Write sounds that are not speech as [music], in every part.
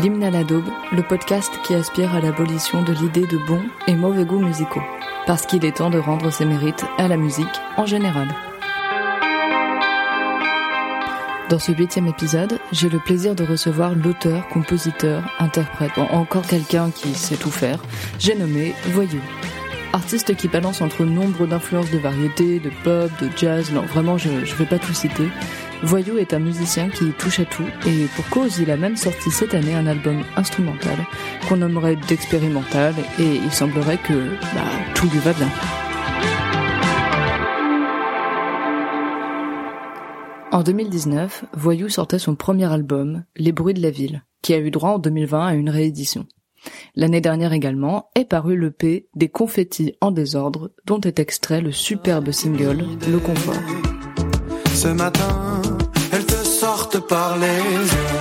L'hymne à la daube, le podcast qui aspire à l'abolition de l'idée de bons et mauvais goûts musicaux. Parce qu'il est temps de rendre ses mérites à la musique en général. Dans ce huitième épisode, j'ai le plaisir de recevoir l'auteur, compositeur, interprète, encore quelqu'un qui sait tout faire, j'ai nommé Voyou. Artiste qui balance entre nombre d'influences de variété, de pop, de jazz, non vraiment je, je vais pas tout citer. Voyou est un musicien qui touche à tout et pour cause il a même sorti cette année un album instrumental qu'on nommerait d'expérimental et il semblerait que bah, tout lui va bien. En 2019, Voyou sortait son premier album, Les bruits de la ville, qui a eu droit en 2020 à une réédition. L'année dernière également est paru l'EP Des confettis en désordre, dont est extrait le superbe single Le Confort. Te sortent par les yeux.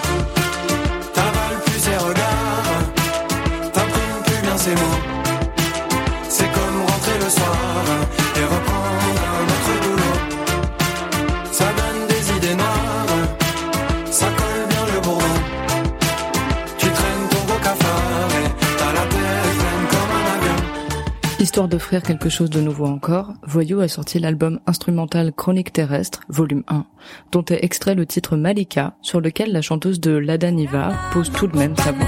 Histoire d'offrir quelque chose de nouveau encore, Voyou a sorti l'album instrumental Chronique terrestre, volume 1, dont est extrait le titre Malika, sur lequel la chanteuse de Lada Niva pose tout de même sa voix.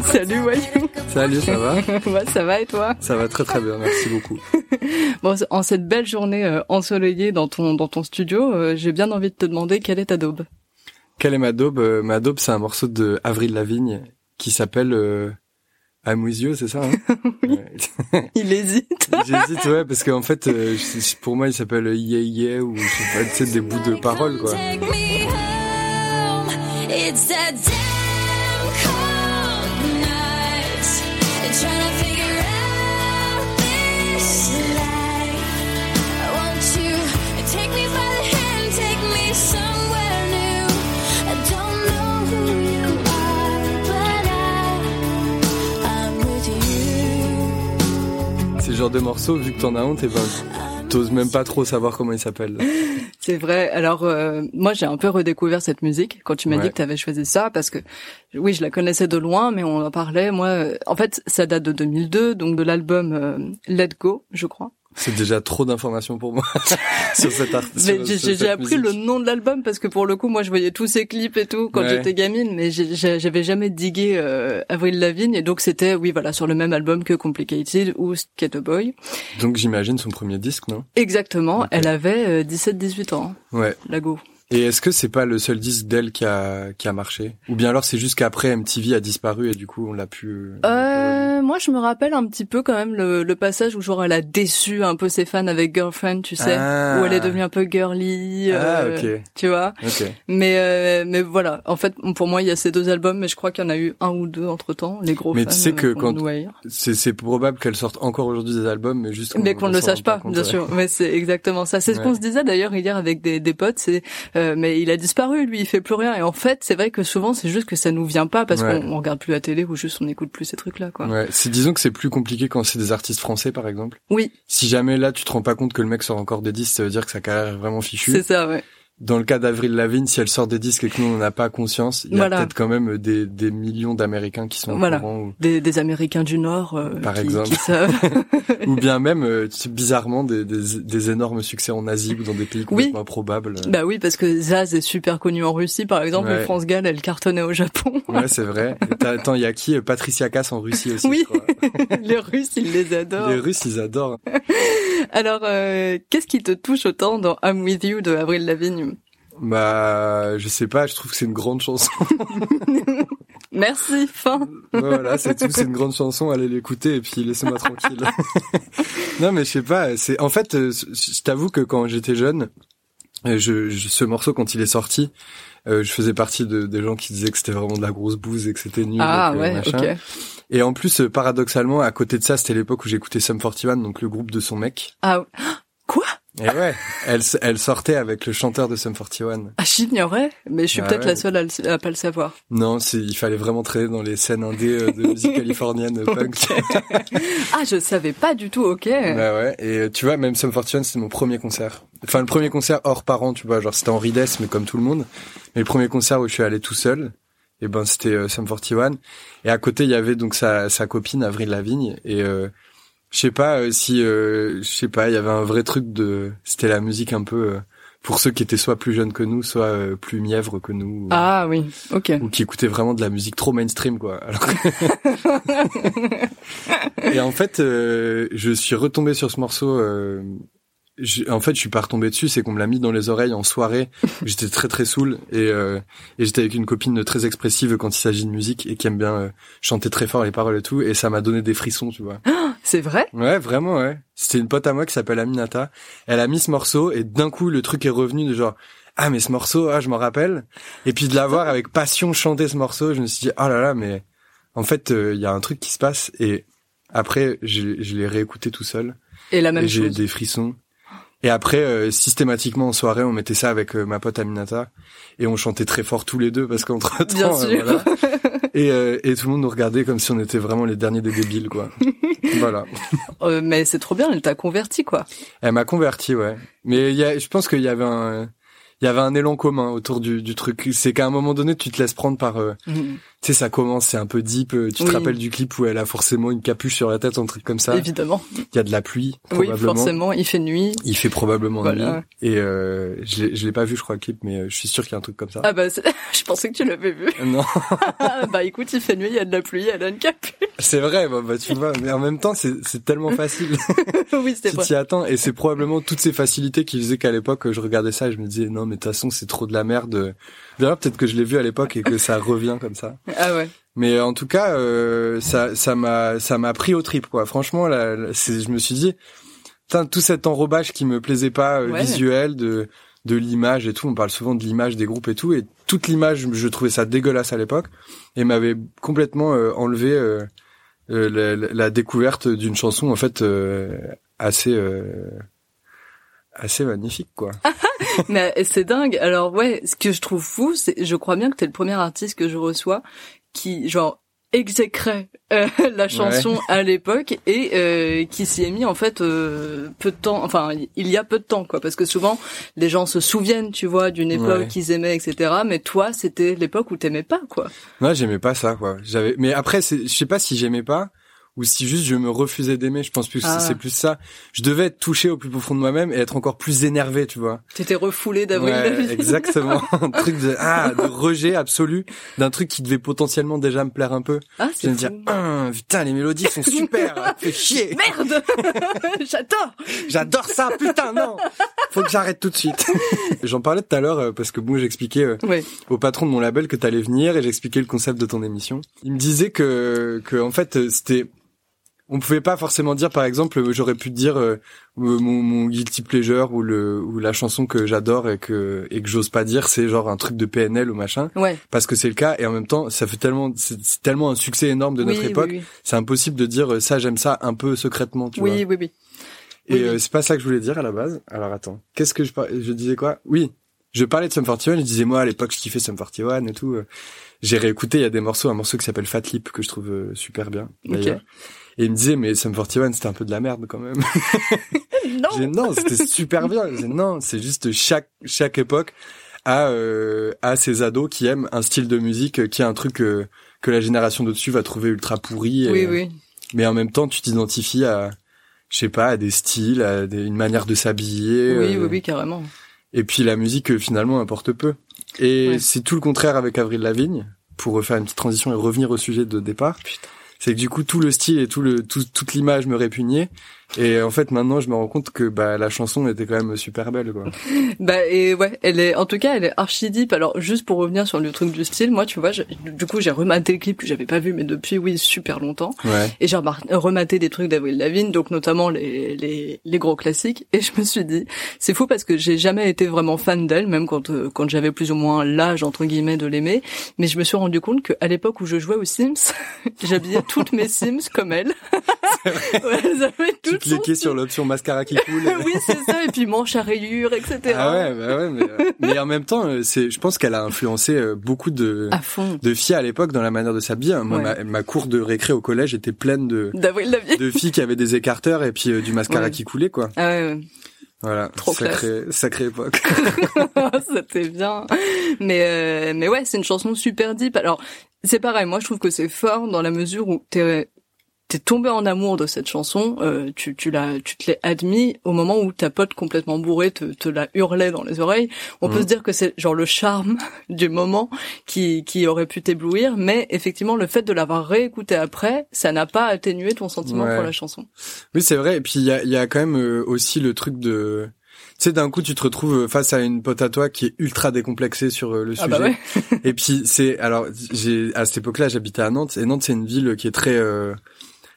[laughs] Salut Voyou [laughs] Salut, ça va [laughs] Ouais, ça va et toi? Ça va très très bien, merci beaucoup. Bon, en cette belle journée euh, ensoleillée dans ton dans ton studio, euh, j'ai bien envie de te demander quelle est ta daube? Quelle est ma daube? Euh, Ma daube, c'est un morceau de Avril Lavigne qui s'appelle euh, I'm with you, c'est ça hein? Il hésite. J'hésite, ouais, parce qu'en fait, euh, pour moi, il s'appelle Yeah Yeah ou je sais pas, tu sais, des bouts de paroles, quoi. Genre de morceau, vu que t'en as honte, et ben, t'oses même pas trop savoir comment il s'appelle. [laughs] C'est vrai. Alors euh, moi j'ai un peu redécouvert cette musique quand tu m'as Ouais. dit que tu avais choisi ça parce que oui je la connaissais de loin mais on en parlait. Moi euh, en fait ça date de 2002 donc de l'album euh, Let Go je crois. C'est déjà trop d'informations pour moi [laughs] sur cet art. Mais sur- j'ai appris le nom de l'album parce que pour le coup moi je voyais tous ces clips et tout quand Ouais. j'étais gamine mais j'avais jamais digué euh, Avril Lavigne et donc c'était oui voilà sur le même album que Complicated ou Skate Boy. Donc j'imagine son premier disque, non? Exactement, elle avait 17-18 ans, Ouais. la go. Et est-ce que c'est pas le seul disque d'elle qui a qui a marché? Ou bien alors c'est juste qu'après MTV a disparu et du coup on l'a pu. Euh, moi, je me rappelle un petit peu quand même le, le passage où genre elle a déçu un peu ses fans avec Girlfriend, tu sais, Ah. où elle est devenue un peu girly, Ah, euh, tu vois. pu. Ok. Mais euh, mais voilà, en fait, pour moi, il y a ces deux albums, mais je crois qu'il y en a eu un ou deux entre temps. Les gros Mais fans tu sais que euh, quand-. C'est c'est probable qu'elle sorte encore aujourd'hui des albums, mais juste. mais qu'on ne le sache pas, bien sûr. Mais c'est exactement ça. C'est ce qu'on se disait d'ailleurs hier avec des, des potes. C'est euh, mais il a disparu, lui, il fait plus rien. Et en fait, c'est vrai que souvent, c'est juste que ça nous vient pas parce Ouais. qu'on on regarde plus la télé ou juste on n'écoute plus ces trucs-là, quoi. Ouais, c'est disons que c'est plus compliqué quand c'est des artistes français par exemple. Oui, Si jamais là tu te rends pas compte que le mec sort encore des disques, ça veut dire que sa carrière est vraiment fichue. c'est ça, ouais. Dans le cas d'Avril Lavigne, si elle sort des disques et que nous on n'a pas conscience, il y a peut-être quand même des, des millions d'Américains qui sont au Voilà. courant ou, Des, des Américains du Nord euh, Par qui, exemple. qui savent. [laughs] ou bien même euh, bizarrement des, des, des énormes succès en Asie ou dans des pays complètement improbables. bah oui, parce que Zaz est super connu en Russie, par exemple, Ouais. et France Gall, elle cartonnait au Japon. Ouais, c'est vrai. Attends, il y a qui euh, Patricia Cass en Russie aussi. [laughs] Oui. [laughs] les Russes, ils les adorent. Les Russes, ils adorent. Alors, euh, qu'est-ce qui te touche autant dans I'm With You de Avril Lavigne? Bah, je sais pas, je trouve que c'est une grande chanson. [laughs] Merci, fin. voilà, c'est tout, c'est une grande chanson, allez l'écouter et puis laissez-moi tranquille. [laughs] non, mais je sais pas, c'est en fait, euh, je t'avoue que quand j'étais jeune, euh, je, je- ce morceau quand il est sorti, euh, je faisais partie de, des gens qui disaient que c'était vraiment de la grosse bouse et que c'était nul. Ah ouais, machin. ok. Et en plus, paradoxalement, à côté de ça, c'était l'époque où j'écoutais Sum 41, donc le groupe de son mec. Ah, quoi? Et ouais, elle, elle sortait avec le chanteur de Sum 41. Ah, j'ignorais, mais je suis Ah peut-être ouais. la seule à, le- à pas le savoir. Non, il fallait vraiment traîner dans les scènes indé euh, de musique [laughs] californienne punk. [laughs] Ah, je savais pas du tout, ok. Bah ouais, et euh, tu vois, même Sum 41, c'était mon premier concert. Enfin, le premier concert hors parents, tu vois, genre c'était en Rides, mais comme tout le monde. Mais le premier concert où je suis allé tout seul, et ben c'était euh, Sum 41. Et à côté, il y avait donc sa, sa copine Avril Lavigne. Et euh, je sais pas euh, si, euh, je sais pas, il y avait un vrai truc de, c'était la musique un peu euh, pour ceux qui étaient soit plus jeunes que nous, soit euh, plus mièvres que nous. ou- Ah oui, ok. ou qui écoutaient vraiment de la musique trop mainstream quoi. Alors que- [laughs] et en fait, euh, je suis retombé sur ce morceau. Je- en fait, je suis pas retombé dessus, c'est qu'on me l'a mis dans les oreilles en soirée. [laughs] J'étais très très saoul et, euh, et j'étais avec une copine très expressive quand il s'agit de musique et qui aime bien euh, chanter très fort les paroles et tout. Et ça m'a donné des frissons, tu vois. [gasps] C'est vrai? Ouais, vraiment, ouais. C'était une pote à moi qui s'appelle Aminata. Elle a mis ce morceau et d'un coup, le truc est revenu de genre, ah, mais ce morceau, ah, je m'en rappelle. Et puis de l'avoir avec passion chanter ce morceau, je me suis dit, oh là là, mais en fait, euh, il y a un truc qui se passe. Et après, je, je l'ai réécouté tout seul. Et la même et j'ai des frissons. Et après, euh, systématiquement en soirée, on mettait ça avec euh, ma pote Aminata et on chantait très fort tous les deux parce qu'entre temps, Bien sûr. [laughs] et, euh, et tout le monde nous regardait comme si on était vraiment les derniers des débiles, quoi. [laughs] voilà. Euh, mais c'est trop bien, elle t'a converti, quoi. Elle m'a converti, ouais. Mais il y a, je pense qu'il y avait un, il y avait un élan commun autour du, du truc. C'est qu'à un moment donné, tu te laisses prendre par, euh, Mhm. Tu sais, ça commence, c'est un peu deep. euh, Tu te Oui. rappelles du clip où elle a forcément une capuche sur la tête, un truc comme ça. Évidemment. Il y a de la pluie, Oui, forcément, il fait nuit. Il fait probablement Voilà. nuit. Et euh, je l'ai, pas vu, je crois, le clip, mais euh, je suis sûr qu'il y a un truc comme ça. Ah bah, [laughs] je pensais que tu l'avais vu. Non, Ah, [laughs] bah écoute, il fait nuit, il y a de la pluie, elle a une capuche. c'est vrai. Bah, bah, tu vois, mais en même temps, c'est, tellement facile. [laughs] oui, c'est tu vrai. t'y attends et c'est probablement toutes ces facilités qui faisaient qu'à l'époque je regardais ça et je me disais non mais de toute façon c'est trop de la merde d'ailleurs peut-être que je l'ai vu à l'époque et que ça revient comme ça Ah ouais. mais en tout cas euh, ça ça m'a ça m'a pris au trip quoi franchement là, je me suis dit putain tout cet enrobage qui me plaisait pas euh, Ouais. visuel de de l'image et tout on parle souvent de l'image des groupes et tout et toute l'image je trouvais ça dégueulasse à l'époque et m'avait complètement euh, enlevé la, découverte d'une chanson en fait assez assez magnifique quoi. [laughs] Mais c'est dingue. Alors ouais, ce que je trouve fou, c'est, je crois bien que t'es le premier artiste que je reçois qui, genre, exécrait euh, la chanson à l'époque et euh, qui s'y est mis en fait euh, peu de temps, enfin il y a peu de temps quoi, parce que souvent les gens se souviennent, tu vois, d'une époque Ouais. qu'ils aimaient, etc. Mais toi, c'était l'époque où t'aimais pas quoi. Moi j'aimais pas ça quoi. J'avais mais après je sais pas si j'aimais pas ou si juste je me refusais d'aimer, je pense plus que Ah. c'est plus ça. Je devais être touché au plus profond de moi-même et être encore plus énervé, tu vois. T'étais refoulé d'avril Ouais, [laughs] exactement. [laughs] un truc de ah de rejet absolu d'un truc qui devait potentiellement déjà me plaire un peu. Ah, Je c'est me dire. Ah, putain les mélodies sont super, [laughs] fait chier. Merde J'adore J'adore ça, putain, non Faut que j'arrête tout de suite. J'en parlais tout à l'heure euh, parce que moi j'expliquais euh, Ouais. au patron de mon label que t'allais venir et j'expliquais le concept de ton émission. Il me disait que, que en fait, euh, c'était... On pouvait pas forcément dire, par exemple, euh, j'aurais pu dire euh, mon, mon guilty pleasure ou le ou la chanson que j'adore et que et que j'ose pas dire, c'est genre un truc de PNL ou machin, Ouais. parce que c'est le cas et en même temps, ça fait tellement c'est tellement un succès énorme de notre oui, époque, oui, oui. c'est impossible de dire euh, ça j'aime ça un peu secrètement, tu vois. Oui, oui, oui. Et euh, c'est pas ça que je voulais dire à la base. Alors attends, qu'est-ce que je par- je disais quoi? Oui, je parlais de Sum 41, je disais moi à l'époque je kiffais Sum 41 et tout. euh. J'ai réécouté, il y a des morceaux, un morceau qui s'appelle Fat Lip que je trouve euh, super bien. Ok. Et il me disait mais Sum 41 c'était un peu de la merde quand même. [laughs] J'ai non. non, c'était super bien. Non, c'est juste chaque chaque époque a euh, a ses ados qui aiment un style de musique euh, qui est un truc euh, que la génération d'au-dessus va trouver ultra pourri. et, Oui, euh, oui. Mais en même temps, tu t'identifies à je sais pas, à des styles, à des- une manière de s'habiller. Oui, euh, oui, oui, carrément. Et puis la musique euh, finalement importe peu. Et Ouais. c'est tout le contraire avec Avril Lavigne pour refaire une petite transition et revenir au sujet de départ. C'est que du coup tout le style et tout le tout, toute l'image me répugnait et en fait maintenant je me rends compte que bah la chanson était quand même super belle quoi. [laughs] Bah et ouais, elle est en tout cas elle est archi deep. Alors juste pour revenir sur le truc du style, moi tu vois, du coup j'ai rematé le clip que j'avais pas vu mais depuis oui super longtemps Ouais. et j'ai rematé des trucs d'Avril Lavigne, donc notamment les, les les gros classiques et je me suis dit c'est fou parce que j'ai jamais été vraiment fan d'elle même quand euh, quand j'avais plus ou moins l'âge entre guillemets de l'aimer, mais je me suis rendu compte qu'à l'époque où je jouais aux Sims, [laughs] j'habillais toutes mes Sims comme elle. [laughs] ouais, elles avaient Tu toutes cliquais sur l'option mascara qui coule. [laughs] oui, c'est ça, et puis manche à rayures, etc. Ah ouais, bah ouais, mais, euh, mais en même temps, euh, c'est, je pense qu'elle a influencé euh, beaucoup de, À fond. de filles à l'époque dans la manière de s'habiller. Moi, Ouais. ma, ma cour de récré au collège était pleine de, de filles qui avaient des écarteurs et puis euh, du mascara Ouais. qui coulait, quoi. Ah ouais, ouais. Voilà. Trop sacré, sacrée époque. [laughs] [laughs] C'était bien. Mais euh, mais ouais, c'est une chanson super deep. Alors, c'est pareil, moi je trouve que c'est fort dans la mesure où t'es t'es tombé en amour de cette chanson, euh, tu tu l'as tu te l'es admis au moment où ta pote complètement bourrée te te la hurlait dans les oreilles. On peut Mhm. se dire que c'est genre le charme [laughs] du moment qui qui aurait pu t'éblouir, mais effectivement le fait de l'avoir réécouté après, ça n'a pas atténué ton sentiment Ouais. pour la chanson. Oui, c'est vrai. Et puis il y a, il y a quand même euh, aussi le truc de, tu sais, d'un coup, tu te retrouves face à une pote à toi qui est ultra décomplexée sur euh, le Ah sujet. bah ouais. [laughs] Et puis c'est, alors, j'ai à cette époque-là, j'habitais à Nantes. Et Nantes, c'est une ville qui est très, euh,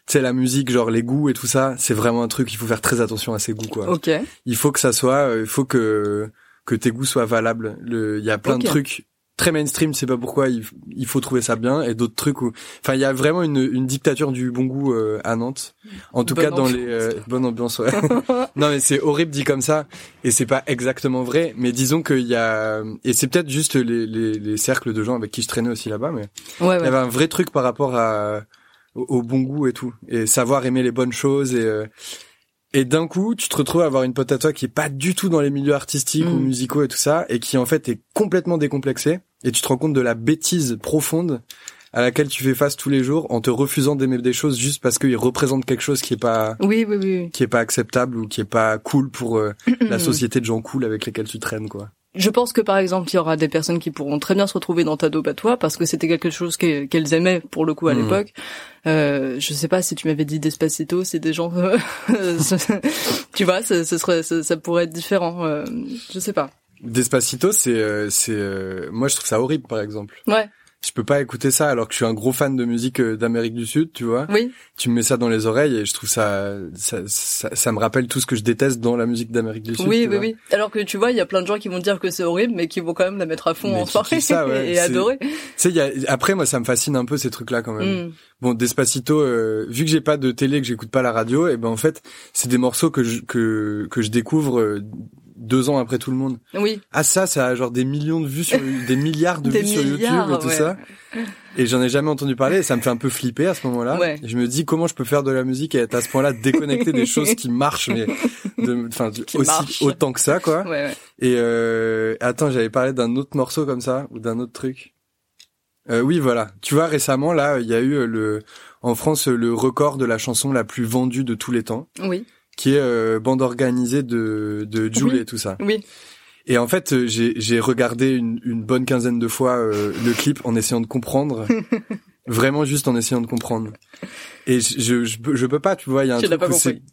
tu sais, la musique, genre les goûts et tout ça, c'est vraiment un truc. Il faut faire très attention à ses goûts, quoi. Ok. Il faut que ça soit, euh, il faut que que tes goûts soient valables. Le, il y a plein de trucs très mainstream, c'est pas pourquoi il, il faut trouver ça bien, et d'autres trucs où, enfin, il y a vraiment une, une dictature du bon goût euh, à Nantes. En tout Bonne cas, dans les euh, bonne ambiance. Ouais. [laughs] non, mais c'est horrible dit comme ça, et c'est pas exactement vrai. Mais disons qu'il y a, et c'est peut-être juste les, les les cercles de gens avec qui je traînais aussi là-bas, mais Ouais, il y ouais. avait un vrai truc par rapport à au, au bon goût et tout et savoir aimer les bonnes choses et euh, et d'un coup tu te retrouves à avoir une pote à toi qui est pas du tout dans les milieux artistiques ou Mm. musicaux et tout ça et qui en fait est complètement décomplexée et tu te rends compte de la bêtise profonde à laquelle tu fais face tous les jours en te refusant d'aimer des choses juste parce qu'ils représentent quelque chose qui est pas Oui, oui, oui. qui est pas acceptable ou qui est pas cool pour euh, [clears throat] la société de gens cool avec lesquels tu traînes quoi. Je pense que par exemple, il y aura des personnes qui pourront très bien se retrouver dans ta dope à toi parce que c'était quelque chose que- qu'elles aimaient pour le coup à Mhm. l'époque. Euh, je sais pas si tu m'avais dit Despacito, c'est des gens, [laughs] tu vois, ce, ce serait, ça pourrait être différent. euh, je sais pas. Despacito c'est euh, c'est euh, moi je trouve ça horrible par exemple. Ouais, je peux pas écouter ça alors que je suis un gros fan de musique euh, d'Amérique du Sud, tu vois. oui, Tu me mets ça dans les oreilles et je trouve ça ça, ça, ça me rappelle tout ce que je déteste dans la musique d'Amérique du Sud. oui, oui, oui. Alors que tu vois, il y a plein de gens qui vont dire que c'est horrible, mais qui vont quand même la mettre à fond Mais en soirée kiffent ça, ouais. [laughs] et adorer. Tu sais, y a après moi ça me fascine un peu ces trucs là quand même. Mm. Bon, Despacito, euh, vu que j'ai pas de télé, que j'écoute pas la radio, et ben en fait c'est des morceaux que je que que je découvre euh, deux ans après tout le monde. Oui, Ah ça, ça a genre des millions de vues sur [laughs] des milliards de Des vues sur YouTube et tout ouais. ça. Et j'en ai jamais entendu parler. Et ça me fait un peu flipper à ce moment-là. Ouais. Je me dis comment je peux faire de la musique et être à ce point-là déconnecté des choses qui marchent, mais enfin aussi autant que ça quoi. ouais, ouais. Et euh, attends, j'avais parlé d'un autre morceau comme ça ou d'un autre truc. Euh, oui, voilà. Tu vois, récemment là, il y a eu le en France le record de la chanson la plus vendue de tous les temps, Oui, qui est euh, bande organisée de de Jul Oui. et tout ça. oui. Et en fait, euh, j'ai j'ai regardé une, une bonne quinzaine de fois euh, le clip en essayant de comprendre, [laughs] vraiment juste en essayant de comprendre. Et je je, je, peux- pas, tu vois, il y a un Tu l'as truc pas où c'est compris.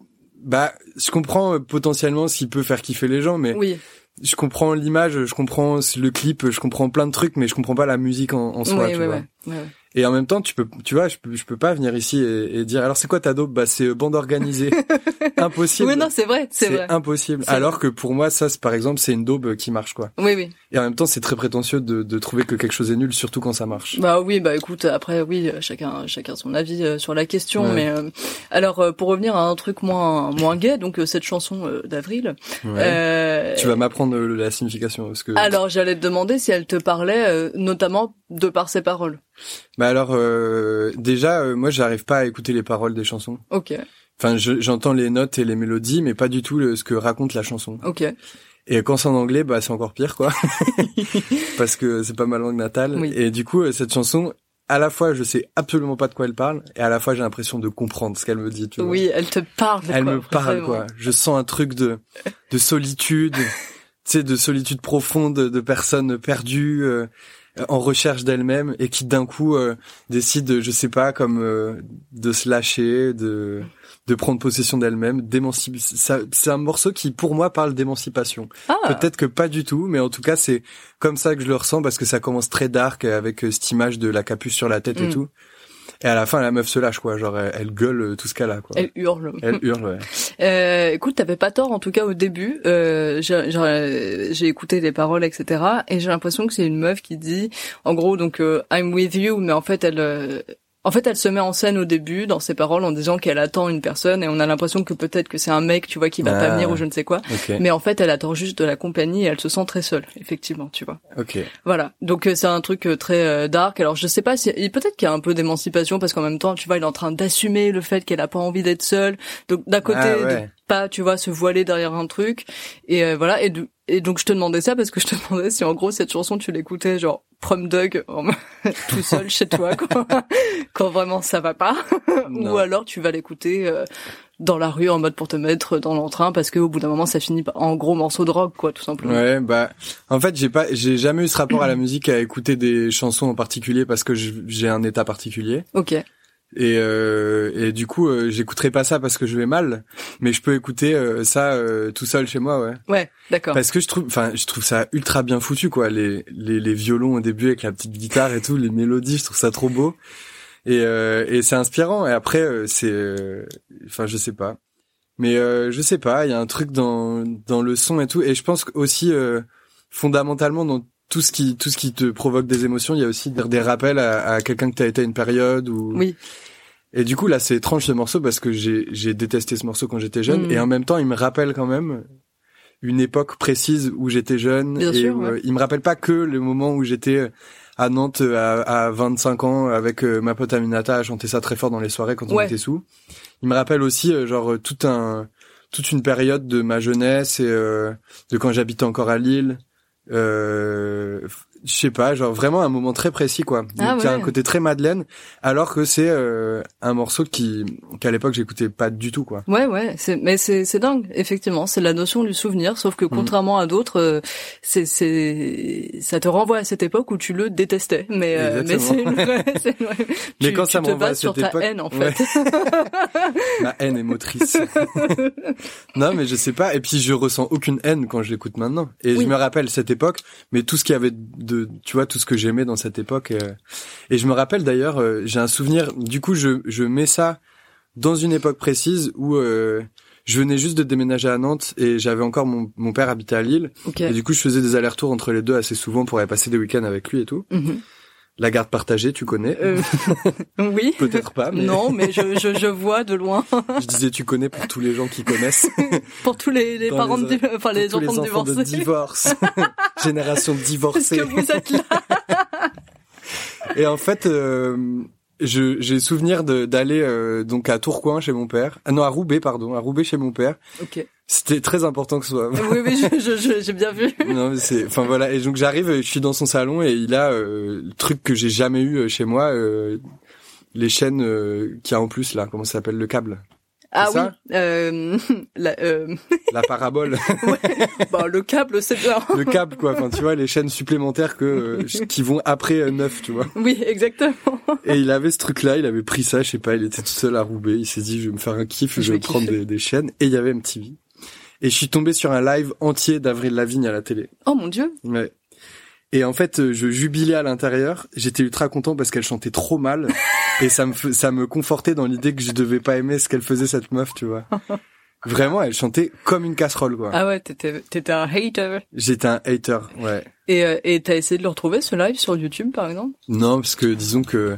bah je comprends euh, potentiellement ce qui peut faire kiffer les gens, mais Oui, je comprends l'image, je comprends le clip, je comprends plein de trucs, mais je comprends pas la musique en, en soi, oui, tu ouais, vois. Ouais. Et en même temps, tu peux, tu vois, je peux, je peux pas venir ici et, et dire alors c'est quoi ta dope? Bah c'est euh, bande organisée, [laughs] impossible. Oui, non, c'est vrai, c'est vrai. impossible. Alors que pour moi, ça, par exemple, c'est une daube qui marche quoi. Oui, oui. Et en même temps, c'est très prétentieux de, de trouver que quelque chose est nul, surtout quand ça marche. Bah oui, bah écoute, après oui, euh, chacun chacun son avis euh, sur la question, Ouais. mais euh, alors euh, pour revenir à un truc moins moins gay, donc euh, cette chanson euh, d'avril. Ouais. euh, Tu vas m'apprendre euh, la signification parce que. Alors j'allais te demander si elle te parlait euh, notamment de par ses paroles. Bah alors, euh, déjà, euh, moi, j'arrive pas à écouter les paroles des chansons. Ok. Enfin, je- j'entends les notes et les mélodies, mais pas du tout le- ce que raconte la chanson. Ok. Et quand c'est en anglais, bah c'est encore pire, quoi, [laughs] parce que c'est pas ma langue natale. Oui. Et du coup, euh, cette chanson, à la fois, je sais absolument pas de quoi elle parle, et à la fois, j'ai l'impression de comprendre ce qu'elle me dit. Tu vois. Oui, elle te parle. Elle quoi, me parle, quoi. Je sens un truc de de solitude, [laughs] tu sais, de solitude profonde, de personnes perdues. euh, en recherche d'elles-mêmes et qui d'un coup euh, décident, je sais pas, comme euh, de se lâcher, de de prendre possession d'elles-mêmes, d'émanciper. Ça- C'est un morceau qui, pour moi, parle d'émancipation. Ah, Peut-être que pas du tout, mais en tout cas, c'est comme ça que je le ressens parce que ça commence très dark avec euh, cette image de la capuce sur la tête et Mm. tout. Et à la fin, la meuf se lâche, quoi. Genre, elle, elle gueule euh, tout ce qu'elle a, quoi. elle hurle. Elle hurle, ouais. [laughs] Euh, écoute, t'avais pas tort en tout cas au début. Euh, j'ai écouté les paroles, etc. Et j'ai l'impression que c'est une meuf qui dit, en gros, donc euh, I'm with you, mais en fait elle, euh, en fait elle se met en scène au début dans ses paroles en disant qu'elle attend une personne et on a l'impression que peut-être que c'est un mec, tu vois, qui va Ah. pas venir ou je ne sais quoi. Mais en fait elle attend juste de la compagnie et elle se sent très seule, effectivement, tu vois. Ok. Voilà. Donc euh, c'est un truc euh, très euh, dark. Alors je sais pas si peut-être qu'il y a un peu d'émancipation parce qu'en même temps, tu vois, il est en train d'assumer le fait qu'elle a pas envie d'être seule. Donc d'un côté, Ah, ouais. de pas, tu vois, se voiler derrière un truc. Et voilà. Et, de- et donc je te demandais ça parce que je te [laughs] demandais si en gros cette chanson tu l'écoutais genre prom dog [laughs] tout seul chez toi [laughs] quand vraiment ça va pas, ou alors tu vas l'écouter. euh, dans la rue en mode pour te mettre dans l'entrain parce qu'au bout d'un moment ça finit par- en gros morceau de drogue quoi tout simplement. Ouais, bah, en fait, j'ai pas, j'ai jamais eu ce rapport à la musique à écouter des chansons en particulier parce que j'ai un état particulier. Ok. Et, euh, et du coup, euh, j'écouterai pas ça parce que je vais mal, mais je peux écouter euh, ça euh, tout seul chez moi, ouais. Ouais, d'accord. Parce que je trouve, enfin, je trouve ça ultra bien foutu, quoi. Les, les, les violons au début avec la petite guitare et tout, les mélodies, je trouve ça trop beau. Et, euh, et c'est inspirant. Et après, euh, c'est, euh, enfin, je sais pas. Mais euh, je sais pas, il y a un truc dans dans le son et tout. Et je pense aussi euh, fondamentalement dans tout ce qui tout ce qui te provoque des émotions, il y a aussi des, des rappels à, à quelqu'un que t'as été à une période ou. Oui. Et du coup là, c'est étrange ce morceau parce que j'ai j'ai détesté ce morceau quand j'étais jeune Mm. et en même temps, il me rappelle quand même une époque précise où j'étais jeune Bien et sûr, où, ouais. euh, il me rappelle pas que le moment où j'étais à Nantes euh, à, à 25 ans avec euh, ma pote Aminata à chanter ça très fort dans les soirées quand on Ouais. était sous. Il me rappelle aussi euh, genre euh, tout un toute une période de ma jeunesse et euh, de quand j'habitais encore à Lille. Euh, je sais pas, genre vraiment un moment très précis quoi. Ah y a un ouais. côté très Madeleine, alors que c'est euh, un morceau qui qu'à l'époque j'écoutais pas du tout quoi. Ouais, ouais, c'est, mais c'est, c'est dingue, effectivement. C'est la notion du souvenir, sauf que contrairement à d'autres, euh, c'est, c'est, ça te renvoie à cette époque où tu le détestais. Mais, euh, mais c'est une vraie, [laughs] c'est une vraie- Mais tu, quand ça tu te sur ta époque- haine, en Ouais. fait. [laughs] Ma haine est motrice. [laughs] non, mais je sais pas. Et puis je ressens aucune haine quand je l'écoute maintenant. Et Oui. je me rappelle cette époque, mais tout ce qu'il y avait de, tu vois, tout ce que j'aimais dans cette époque. euh. Et je me rappelle d'ailleurs, euh, j'ai un souvenir. Du coup, je je mets ça dans une époque précise où euh, je venais juste de déménager à Nantes et j'avais encore mon mon père habitait à Lille. ok. Et du coup, je faisais des allers-retours entre les deux assez souvent pour aller passer des week-ends avec lui et tout. Mhm. La garde partagée, tu connais Euh, [laughs] oui. Peut-être pas, mais Non, mais je, je, je vois de loin. je disais tu connais pour tous les gens qui connaissent. [laughs] Pour tous les, les parents les- de, enfin, les enfants les enfants de divorcés. divorce. [laughs] Génération Est-ce divorcée. que vous êtes là? Et en fait, euh, j'ai souvenir de- d'aller euh, donc à Tourcoing chez mon père. Ah non, à Roubaix, pardon, à Roubaix chez mon père. Ok. C'était très important que ce soit. Oui, oui, je, je, je- j'ai bien vu. [laughs] non, c'est, enfin voilà. Et donc j'arrive, je suis dans son salon et il a euh, le truc que j'ai jamais eu euh, chez moi, euh, les chaînes euh, qu'il y a en plus là. Comment ça s'appelle? Le câble Ah oui. Euh, [laughs] la, euh, [laughs] La parabole. [laughs] bah, le câble, c'est bien. le câble quoi. Enfin tu vois les chaînes supplémentaires que euh, qui vont après euh, neuf, tu vois. Oui, exactement. Et il avait ce truc-là, il avait pris ça, je sais pas, il était tout seul à Roubaix, il s'est dit je vais me faire un kiff, je, Je vais vais prendre des, des chaînes. Et il y avait MTV. Et je suis tombé sur un live entier d'Avril Lavigne à la télé. Oh mon dieu. Ouais. Et en fait, je jubilais à l'intérieur. J'étais ultra content parce qu'elle chantait trop mal. [laughs] et ça me, ça me confortait dans l'idée que je devais pas aimer ce qu'elle faisait cette meuf, tu vois. [laughs] Vraiment, elle chantait comme une casserole, quoi. Ah ouais, t'étais, t'étais un hater. J'étais un hater, ouais. Et, euh, et t'as essayé de le retrouver, ce live, sur YouTube, par exemple? Non, parce que disons que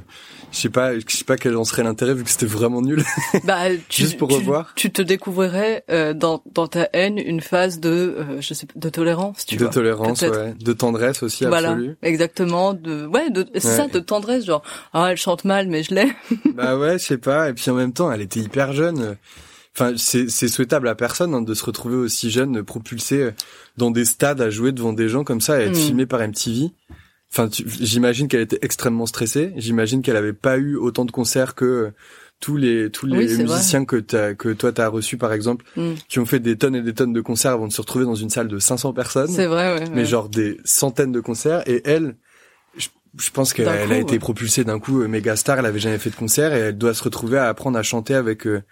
je sais pas, je sais pas quel en serait l'intérêt vu que c'était vraiment nul. [laughs] Bah, [laughs] tu, Juste pour tu, revoir. Tu te découvrirais, euh, dans, dans ta haine, une phase de, euh, je sais pas, de tolérance, tu de vois. tolérance, peut-être. ouais. De tendresse aussi, Voilà, absolue. exactement, de, ouais, de, c'est Ouais. ça, de tendresse, genre, ah, elle chante mal, mais je l'aime. [laughs] bah ouais, je sais pas. Et puis en même temps, elle était hyper jeune. enfin, c'est c'est souhaitable à personne hein, de se retrouver aussi jeune, euh, propulsé euh, dans des stades à jouer devant des gens comme ça et être Mm. filmé par MTV. Enfin, j'imagine qu'elle était extrêmement stressée. J'imagine qu'elle avait pas eu autant de concerts que tous les tous les Oui, musiciens que t'as que toi t'as reçus par exemple, Mm. qui ont fait des tonnes et des tonnes de concerts avant de se retrouver dans une salle de 500 personnes C'est vrai, ouais. mais ouais. genre des centaines de concerts et elle je, je pense qu'elle a été propulsée d'un coup euh, méga star elle avait jamais fait de concert et elle doit se retrouver à apprendre à chanter avec euh,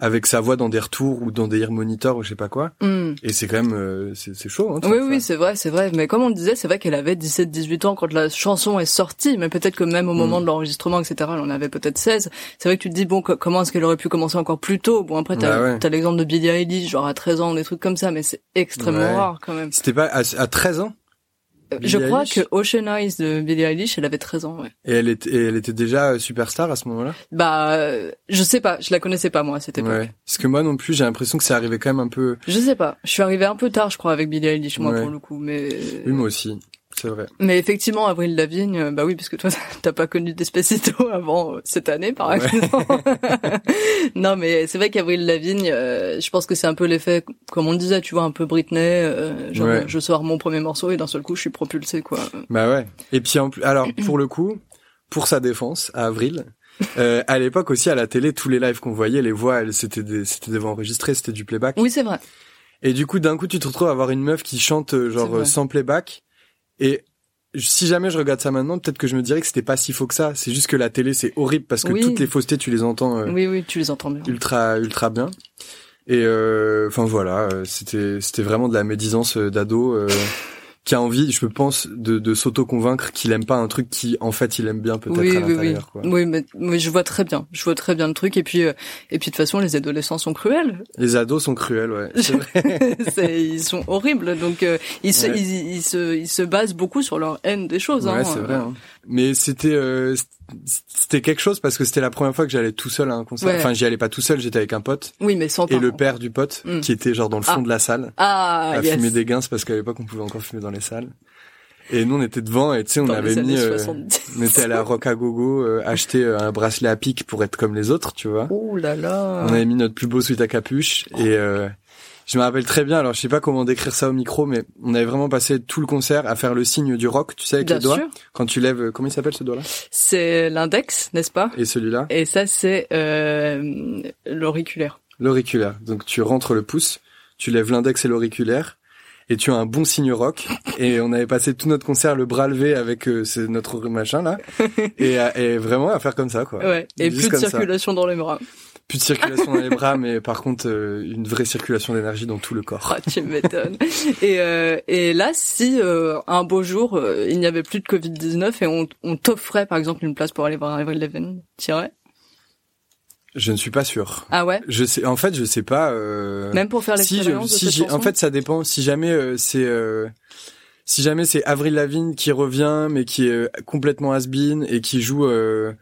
avec sa voix dans des retours ou dans des ear monitors ou je sais pas quoi Mm. et c'est quand même euh, c'est c'est chaud hein, Oui, oui, c'est vrai, c'est vrai. Mais comme on disait, c'est vrai qu'elle avait 17-18 ans quand la chanson est sortie, mais peut-être que même au Mm. moment de l'enregistrement, etc., elle en avait peut-être 16. C'est vrai que tu te dis, bon, co- comment est-ce qu'elle aurait pu commencer encore plus tôt? Bon, après, t'as ouais. t'as l'exemple de Billie Eilish, genre à 13 ans, des trucs comme ça, mais c'est extrêmement Ouais. rare quand même. c'était pas à, à 13 ans? Billie Je crois Eilish que Ocean Eyes de Billie Eilish, elle avait 13 ans, ouais. et elle était et elle était déjà euh, superstar à ce moment-là? Bah, euh, je sais pas, je la connaissais pas, moi, à cette époque. ouais parce que moi non plus j'ai l'impression que c'est arrivé quand même un peu Je sais pas. Je suis arrivée un peu tard, je crois, avec Billie Eilish, moi, Ouais. pour le coup, mais... oui moi aussi c'est vrai Mais effectivement, Avril Lavigne, euh, bah oui, parce que toi, [laughs] t'as pas connu Despacito [laughs] avant euh, cette année, par Ouais. exemple. [laughs] non, mais c'est vrai qu'Avril Lavigne, euh, je pense que c'est un peu l'effet, comme on le disait, tu vois, un peu Britney. euh, genre, Ouais. je sors mon premier morceau et d'un seul coup, je suis propulsé, quoi. Bah ouais. Et puis en plus, alors pour le coup, pour sa défense, à avril, euh, à l'époque aussi à la télé, tous les lives qu'on voyait, les voix, elles, c'était des, c'était des voix enregistrées, c'était du playback. Oui, c'est vrai. Et du coup, d'un coup, tu te retrouves à avoir une meuf qui chante euh, genre sans playback. Et si jamais je regarde ça maintenant, peut-être que je me dirais que c'était pas si faux que ça. C'est juste que la télé, c'est horrible parce que Oui. toutes les faussetés, tu les entends euh, Oui, oui, tu les entends bien. ultra, ultra bien. Et euh, enfin voilà, euh, c'était, c'était vraiment de la médisance d'ado. Qui a envie, je pense, de, de s'auto-convaincre qu'il aime pas un truc qui, en fait, il aime bien peut-être Oui, à oui, oui. l'intérieur. quoi. Oui, mais, mais je vois très bien. Je vois très bien le truc. Et puis, euh, et puis de toute façon, les adolescents sont cruels. Les ados sont cruels, ouais. Vrai. [laughs] Ils sont horribles. Donc, euh, ils, se, Ouais. ils, ils se, ils se basent beaucoup sur leur haine des choses. ouais, hein. c'est vrai. hein. Mais c'était, euh, c'était quelque chose parce que c'était la première fois que j'allais tout seul à un concert. Ouais. Enfin, j'y allais pas tout seul, j'étais avec un pote Oui, mais sans et le père du pote Mm. qui était genre dans le fond Ah. de la salle Ah, à yes. fumer des gains parce qu'à l'époque on pouvait encore fumer dans les salles. Et nous on était devant et tu sais on Dans avait mis, euh, 70. on était allé à Rock à Gogo euh, acheter euh, un bracelet à pic pour être comme les autres, tu vois. Oh là là. On avait mis notre plus beau sweat à capuche et euh, je me rappelle très bien. Alors je sais pas comment décrire ça au micro, mais on avait vraiment passé tout le concert à faire le signe du rock, tu sais, avec Bien les doigts. sûr. Quand tu lèves, euh, comment il s'appelle ce doigt-là? C'est l'index, n'est-ce pas? Et celui-là, Et ça, c'est euh, l'auriculaire. l'auriculaire. Donc tu rentres le pouce, tu lèves l'index et l'auriculaire. Et tu as un bon signe rock. [laughs] Et on avait passé tout notre concert le bras levé avec euh, notre machin là. [laughs] Et, vraiment à faire comme ça quoi. Ouais. Et plus de ça. circulation dans les bras. Plus de circulation dans les bras, mais par contre euh, une vraie circulation d'énergie dans tout le corps. Ah, tu m'étonnes. et, euh, et là, si euh, un beau jour, euh, il n'y avait plus de Covid-19 et on, on t'offrait, par exemple, une place pour aller voir Avril Lavigne, t'irais Je ne suis pas sûr. Ah ouais? Je sais, en fait, je sais pas. Euh... Même pour faire si, je, l'expérience de si cette j'ai- chanson? en fait, ça dépend. Si jamais euh, c'est, euh, si jamais c'est Avril Lavigne qui revient, mais qui est complètement has-been et qui joue euh,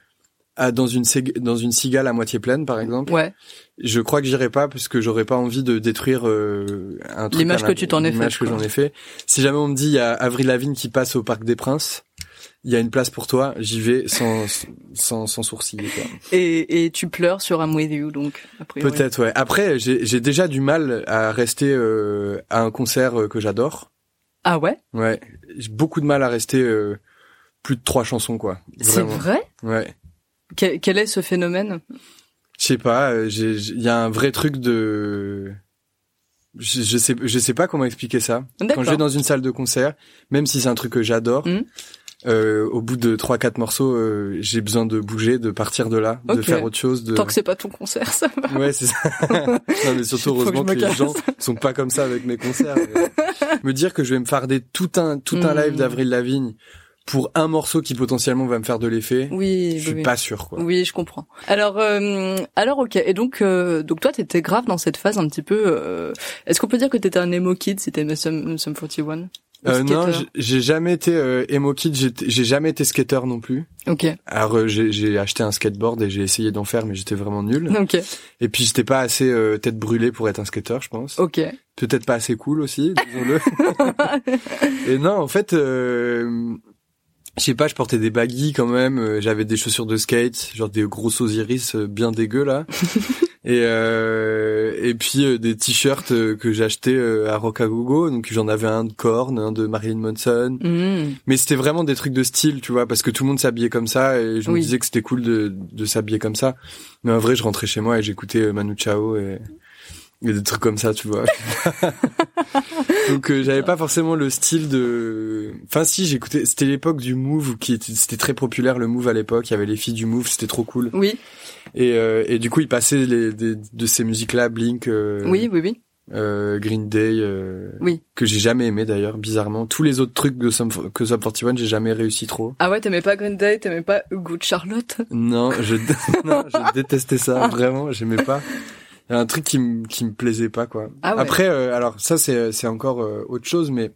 à, dans une dans une cigale à moitié pleine, par exemple, Ouais. je crois que j'irai pas parce que j'aurais pas envie de détruire euh, un truc. L'image que tu t'en es l'image faite, que j'en ai fait. Si jamais on me dit il y a Avril Lavigne qui passe au Parc des Princes. Il y a une place pour toi, j'y vais sans, sans, sans sourciller, quoi. Et, et tu pleures sur I'm With You, donc. Peut-être, ouais. Après, j'ai j'ai déjà du mal à rester euh, à un concert euh, que j'adore. Ah ouais? Ouais, j'ai beaucoup de mal à rester euh, plus de trois chansons, quoi. C'est vrai? Ouais. Quel, quel est ce phénomène? Je sais pas. euh, Il y a un vrai truc de. Je, je sais, je sais pas comment expliquer ça. Quand je vais dans une salle de concert, même si c'est un truc que j'adore, Mhm. euh, au bout de trois quatre morceaux, euh, j'ai besoin de bouger, de partir de là, de faire autre chose. De... Tant que c'est pas ton concert, ça va. Ouais, c'est ça. [laughs] non, mais surtout, que heureusement que, les gens sont pas comme ça avec mes concerts. Mais [laughs] me dire que je vais me farder tout un, tout un Mm. live d'Avril Lavigne pour un morceau qui potentiellement va me faire de l'effet, Oui, je suis oui, pas sûr, quoi. Oui, je comprends. Alors, euh, alors ok. Et donc, euh, donc toi, t'étais grave dans cette phase un petit peu. euh, Est-ce qu'on peut dire que t'étais un emo kid si t'aimais Sum, Sum 41 Ou Euh, non, j'ai- jamais été euh, emo kid, j'ai jamais été skater non plus. Ok, Alors euh, j'ai j'ai acheté un skateboard et j'ai essayé d'en faire, mais j'étais vraiment nul. ok, Et puis j'étais pas assez euh, tête brûlée pour être un skater, je pense. ok. Peut-être pas assez cool aussi, disons-le. [laughs] et non, en fait, euh, je sais pas, je portais des baggy quand même. euh, J'avais des chaussures de skate, genre des gros Osiris euh, bien dégueux là. [laughs] Et euh, et puis euh, des t-shirts que j'achetais à Rockagogo, donc j'en avais un de Korn, un de Marilyn Manson. Mm. Mais c'était vraiment des trucs de style, tu vois, parce que tout le monde s'habillait comme ça et je me disais que c'était cool de, de s'habiller comme ça. Mais en vrai, je rentrais chez moi et j'écoutais Manu Chao et, des trucs comme ça, tu vois. [laughs] Donc euh, j'avais pas forcément le style de. Enfin si, j'écoutais. C'était l'époque du Move qui était. C'était très populaire le Move à l'époque. Il y avait les filles du Move, c'était trop cool. Oui, Et euh, et du coup, ils passaient les, des- de ces musiques-là, Blink, euh, oui, oui, oui. euh, Green Day, euh, Oui. que j'ai jamais aimé d'ailleurs, bizarrement. Tous les autres trucs de Sum, que Sum 41, j'ai jamais réussi trop. Ah ouais, t'aimais pas Green Day, t'aimais pas Good Charlotte? Non, je, [laughs] non, je détestais ça, vraiment, j'aimais pas. Il y a un truc qui me, qui me plaisait pas, quoi. Ah ouais. Après, euh, alors ça, c'est, c'est encore euh, autre chose, mais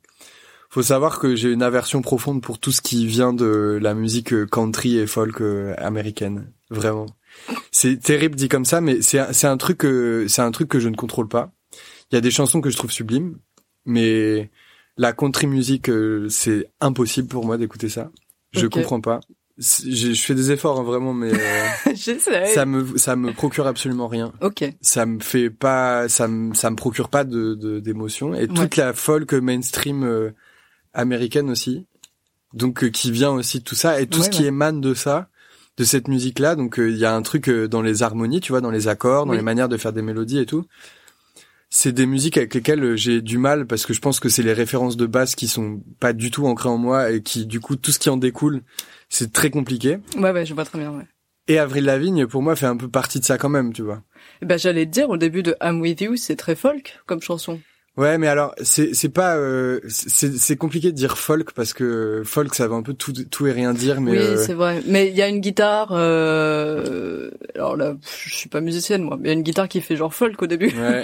faut savoir que j'ai une aversion profonde pour tout ce qui vient de la musique euh, country et folk euh, américaine. Vraiment. C'est terrible dit comme ça, mais c'est, un- c'est un truc, que- c'est un truc que je ne contrôle pas. Il y a des chansons que je trouve sublimes, mais la country music, euh, c'est impossible pour moi d'écouter ça. Je Ok. comprends pas. Je fais des efforts hein, vraiment, mais euh, [laughs] ça me ça me procure absolument rien. Ok. Ça me fait pas, ça me ça me procure pas de d'émotion. Et toute la folk mainstream euh, américaine aussi, donc euh, qui vient aussi de tout ça et tout Ouais, ce qui ouais. émane de ça, de cette musique là. Donc euh, il y a un truc euh, dans les harmonies, tu vois, dans les accords, dans Oui. les manières de faire des mélodies et tout. C'est des musiques avec lesquelles euh, j'ai du mal parce que je pense que c'est les références de base qui sont pas du tout ancrées en moi et qui du coup tout ce qui en découle c'est très compliqué. Ouais, ouais, je vois très bien, ouais. Et Avril Lavigne, pour moi, fait un peu partie de ça quand même, tu vois. Eh Ben, j'allais te dire, au début de I'm With You, c'est très folk comme chanson. Ouais, mais alors, c'est, c'est pas, euh, c'est, c'est compliqué de dire folk parce que folk, ça veut un peu tout, tout et rien dire, mais oui, euh, c'est vrai. Mais il y a une guitare, euh... alors là, je suis pas musicienne, moi, mais il y a une guitare qui fait genre folk au début. ouais.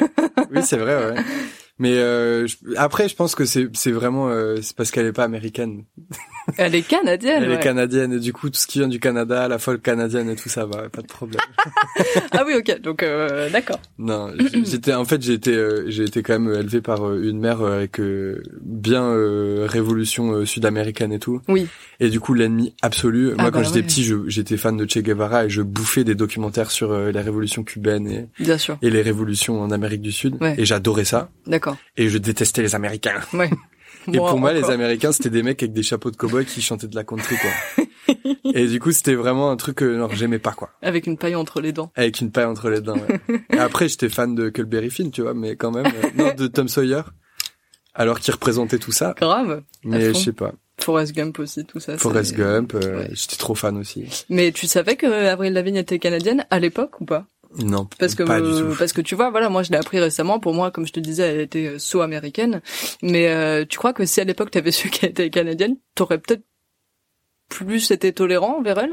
oui, c'est vrai, ouais. [laughs] Mais euh, je- après, je pense que c'est, c'est vraiment, euh, c'est parce qu'elle est pas américaine. [laughs] Elle est canadienne, Elle ouais. est canadienne et du coup, tout ce qui vient du Canada, la folk canadienne et tout ça va, pas de problème. [laughs] Ah oui, ok, donc euh, d'accord. Non, [clears throat] j'étais en fait j'ai été euh, j'ai été quand même élevé par euh, une mère euh, avec euh, bien euh, révolution sud-américaine et tout. Oui. Et du coup l'ennemi absolu. Ah Moi quand bah j'étais ouais. petit, j'étais fan de Che Guevara et je bouffais des documentaires sur la révolution cubaine et, Bien sûr. et les révolutions en Amérique du Sud. Ouais. Et j'adorais ça. D'accord. Et je détestais les Américains. Ouais. [laughs] Et Moi, pour moi, les. Américains, c'était des mecs avec des chapeaux de cow-boy qui chantaient de la country, quoi. et du coup, c'était vraiment un truc que j'aimais pas, quoi. Avec une paille entre les dents. Avec une paille entre les dents, ouais. Et après, j'étais fan de Culberry Finn, tu vois, mais quand même, euh, non, de Tom Sawyer. Alors qu'il représentait tout ça. Grave. Mais je sais pas. Forrest Gump aussi, tout ça. Forrest Gump, euh, Ouais. j'étais trop fan aussi. Mais tu savais que Avril Lavigne était canadienne à l'époque ou pas? Non, Parce que pas du tout. parce que tu vois, voilà, moi je l'ai appris récemment. Pour moi, comme je te disais, elle était euh, so américaine. Mais euh, tu crois que si à l'époque t'avais su [laughs] qu'elle était canadienne, t'aurais peut-être plus été tolérant envers elle?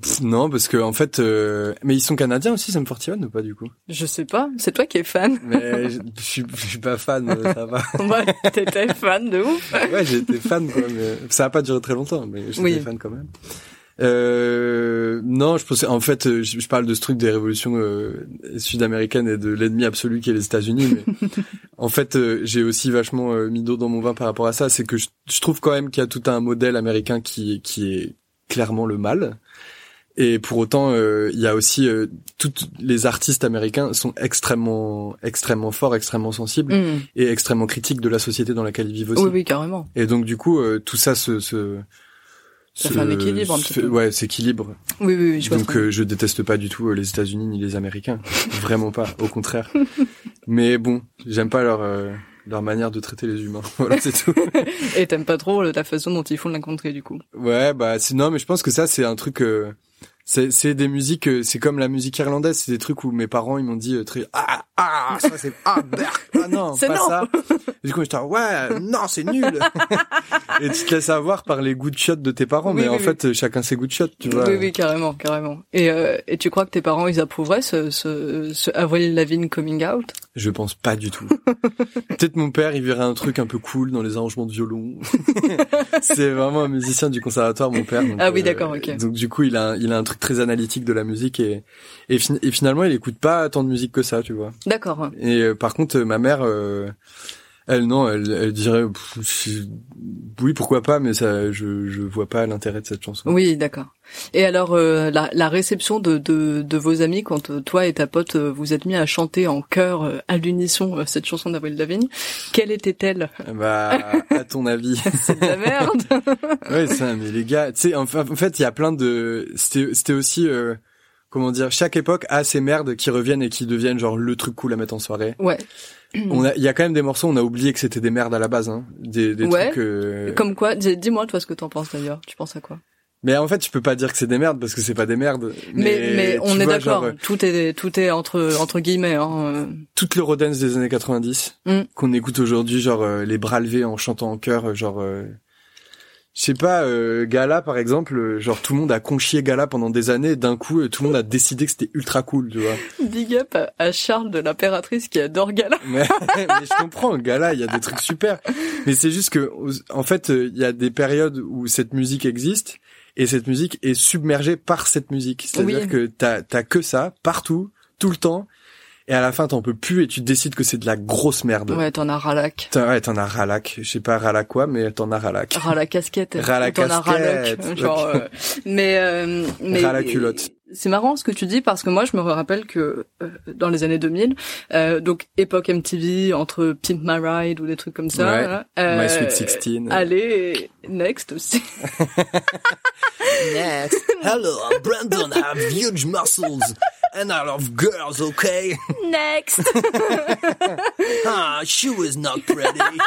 Pff, non, parce que en fait, euh, mais ils sont canadiens aussi, Sum 41 ou pas du coup? Je sais pas. C'est toi qui es fan. Mais je, je suis, je suis pas fan, euh, ça va. [laughs] t'étais fan de ouf. Ouais, été fan quoi, mais ça a pas duré très longtemps, mais j'étais Oui. fan quand même. Euh, non, je pensais en fait, euh, je, je parle de ce truc des révolutions euh, sud-américaines et de l'ennemi absolu qui est les États-Unis. Mais [laughs] en fait, euh, j'ai aussi vachement mis d'eau dans mon vin par rapport à ça. C'est que je, je trouve quand même qu'il y a tout un modèle américain qui qui est clairement le mal. Et pour autant, il y a aussi toutes les artistes américains sont extrêmement extrêmement forts, extrêmement sensibles Mm. et extrêmement critiques de la société dans laquelle ils vivent aussi. Oui, oui, carrément. Et donc du coup, tout ça se, se Ça se- fait un équilibre un petit peu. Ouais, s'équilibre. Oui, oui, oui, je Donc euh, je déteste pas du tout euh, les États-Unis ni les Américains, [laughs] vraiment pas, au contraire. Mais bon, j'aime pas leur euh, leur manière de traiter les humains. [laughs] voilà, c'est tout. Et t'aimes pas trop la façon dont ils font de la du coup. Ouais, bah c'est non, mais je pense que ça c'est un truc. C'est c'est des musiques, euh, c'est comme la musique irlandaise, c'est des trucs où mes parents ils m'ont dit euh, très ah ah ça c'est ah ah non [laughs] C'est pas non. ça. Et du coup j'étais ouais non c'est nul. [laughs] et tu te laisses avoir par les goûts de chiottes de tes parents, Oui, mais oui, en oui. fait euh, chacun ses goûts de chiottes, tu vois. Oui, oui, carrément, carrément. Et, euh, et tu crois que tes parents, ils approuveraient ce, ce, ce Avril Lavigne coming out? Je pense pas du tout. [laughs] Peut-être mon père, il verrait un truc un peu cool dans les arrangements de violon. c'est vraiment un musicien du conservatoire, mon père. donc, Ah oui, d'accord, ok. Donc du coup, il a, il a un truc très analytique de la musique et et, fin- et finalement, il écoute pas tant de musique que ça, tu vois. D'accord. Et euh, par contre, euh, ma mère, euh, Elle non, elle, elle dirait oui pourquoi pas, mais ça, je je vois pas l'intérêt de cette chanson. Oui, d'accord. Et alors, euh, la, la réception de, de, de vos amis quand euh, toi et ta pote euh, vous êtes mis à chanter en chœur euh, à l'unisson cette chanson d'Avril Lavigne, quelle était-elle? Bah à ton avis. [laughs] C'est de la merde. [laughs] ouais ça, mais les gars, tu sais en, en fait il y a plein de, c'était c'était aussi euh, comment dire, chaque époque a ses merdes qui reviennent et qui deviennent genre le truc cool à mettre en soirée. ouais. [clears throat] On a, il y a quand même des morceaux, on a oublié que c'était des merdes à la base, hein. Des, des Ouais. trucs. euh, Comme quoi Dis- Dis-moi toi ce que t'en penses d'ailleurs. Tu penses à quoi? Mais en fait, tu peux pas dire que c'est des merdes parce que c'est pas des merdes. Mais, mais, on est d'accord. euh, Tout est tout est entre entre guillemets. Hein. euh. toute l'Eurodance des années 90 Mm. qu'on écoute aujourd'hui, genre euh, les bras levés en chantant en chœur, genre. euh, je sais pas, euh, Gala par exemple, euh, genre tout le monde a conchié Gala pendant des années, et d'un coup euh, tout le monde a décidé que c'était ultra cool, tu vois. Big up à, Charles de l'impératrice qui adore Gala. [laughs] Mais, mais je comprends, Gala, il y a des trucs super. Mais c'est juste que, en fait, euh, il y a des périodes où cette musique existe et cette musique est submergée par cette musique. C'est-à-dire Oui. que t'as t'as que ça partout, tout le temps, et à la fin t'en peux plus et tu décides que c'est de la grosse merde. Ouais, t'en as ralac. T'en- Ouais, t'en as ralac. Je sais pas ralac quoi, mais t'en as ralac. Ras la casquette. [laughs] La Ou t'en as ralac, casquette. [laughs] Genre, euh, mais, euh, mais Ras la culotte. C'est marrant ce que tu dis parce que moi je me rappelle que euh, dans les années 2000, euh, donc époque MTV entre Pimp My Ride ou des trucs comme ça. Ouais. voilà, euh, My Sweet Sixteen. Allez, next aussi. [laughs] Next. Hello, I'm Brandon. I have huge muscles. And I love girls, okay? Next. [laughs] Ah, she was not pretty. [laughs]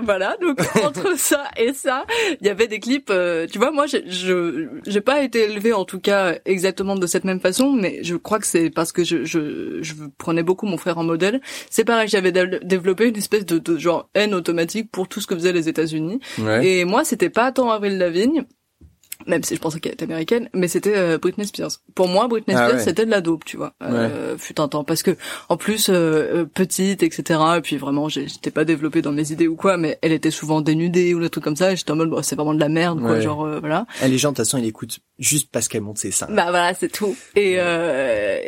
voilà, donc entre [laughs] ça et ça, il y avait des clips. euh, tu vois, moi, j'ai- je j'ai pas été élevée en tout cas exactement de cette même façon, mais je crois que c'est parce que je, je je prenais beaucoup mon frère en modèle. C'est pareil, j'avais dé- développé une espèce de, de genre haine automatique pour tout ce que faisaient les États-Unis. Ouais. Et moi, c'était pas tant Avril Lavigne. Même si je pensais qu'elle était américaine, mais c'était euh, Britney Spears. Pour moi, Britney Ah Spears, ouais. c'était de la dope, tu vois. Euh, Fut un temps, parce que en plus euh, euh, petite, etc. Et puis vraiment, j'étais pas développée dans mes idées ou quoi, mais elle était souvent dénudée ou des trucs comme ça. Et j'étais en mode, bon, c'est vraiment de la merde, quoi. Genre euh, voilà. Eh, les gens, de toute façon, ils écoutent juste parce qu'elle monte ses seins. Bah voilà, c'est tout. Et, euh,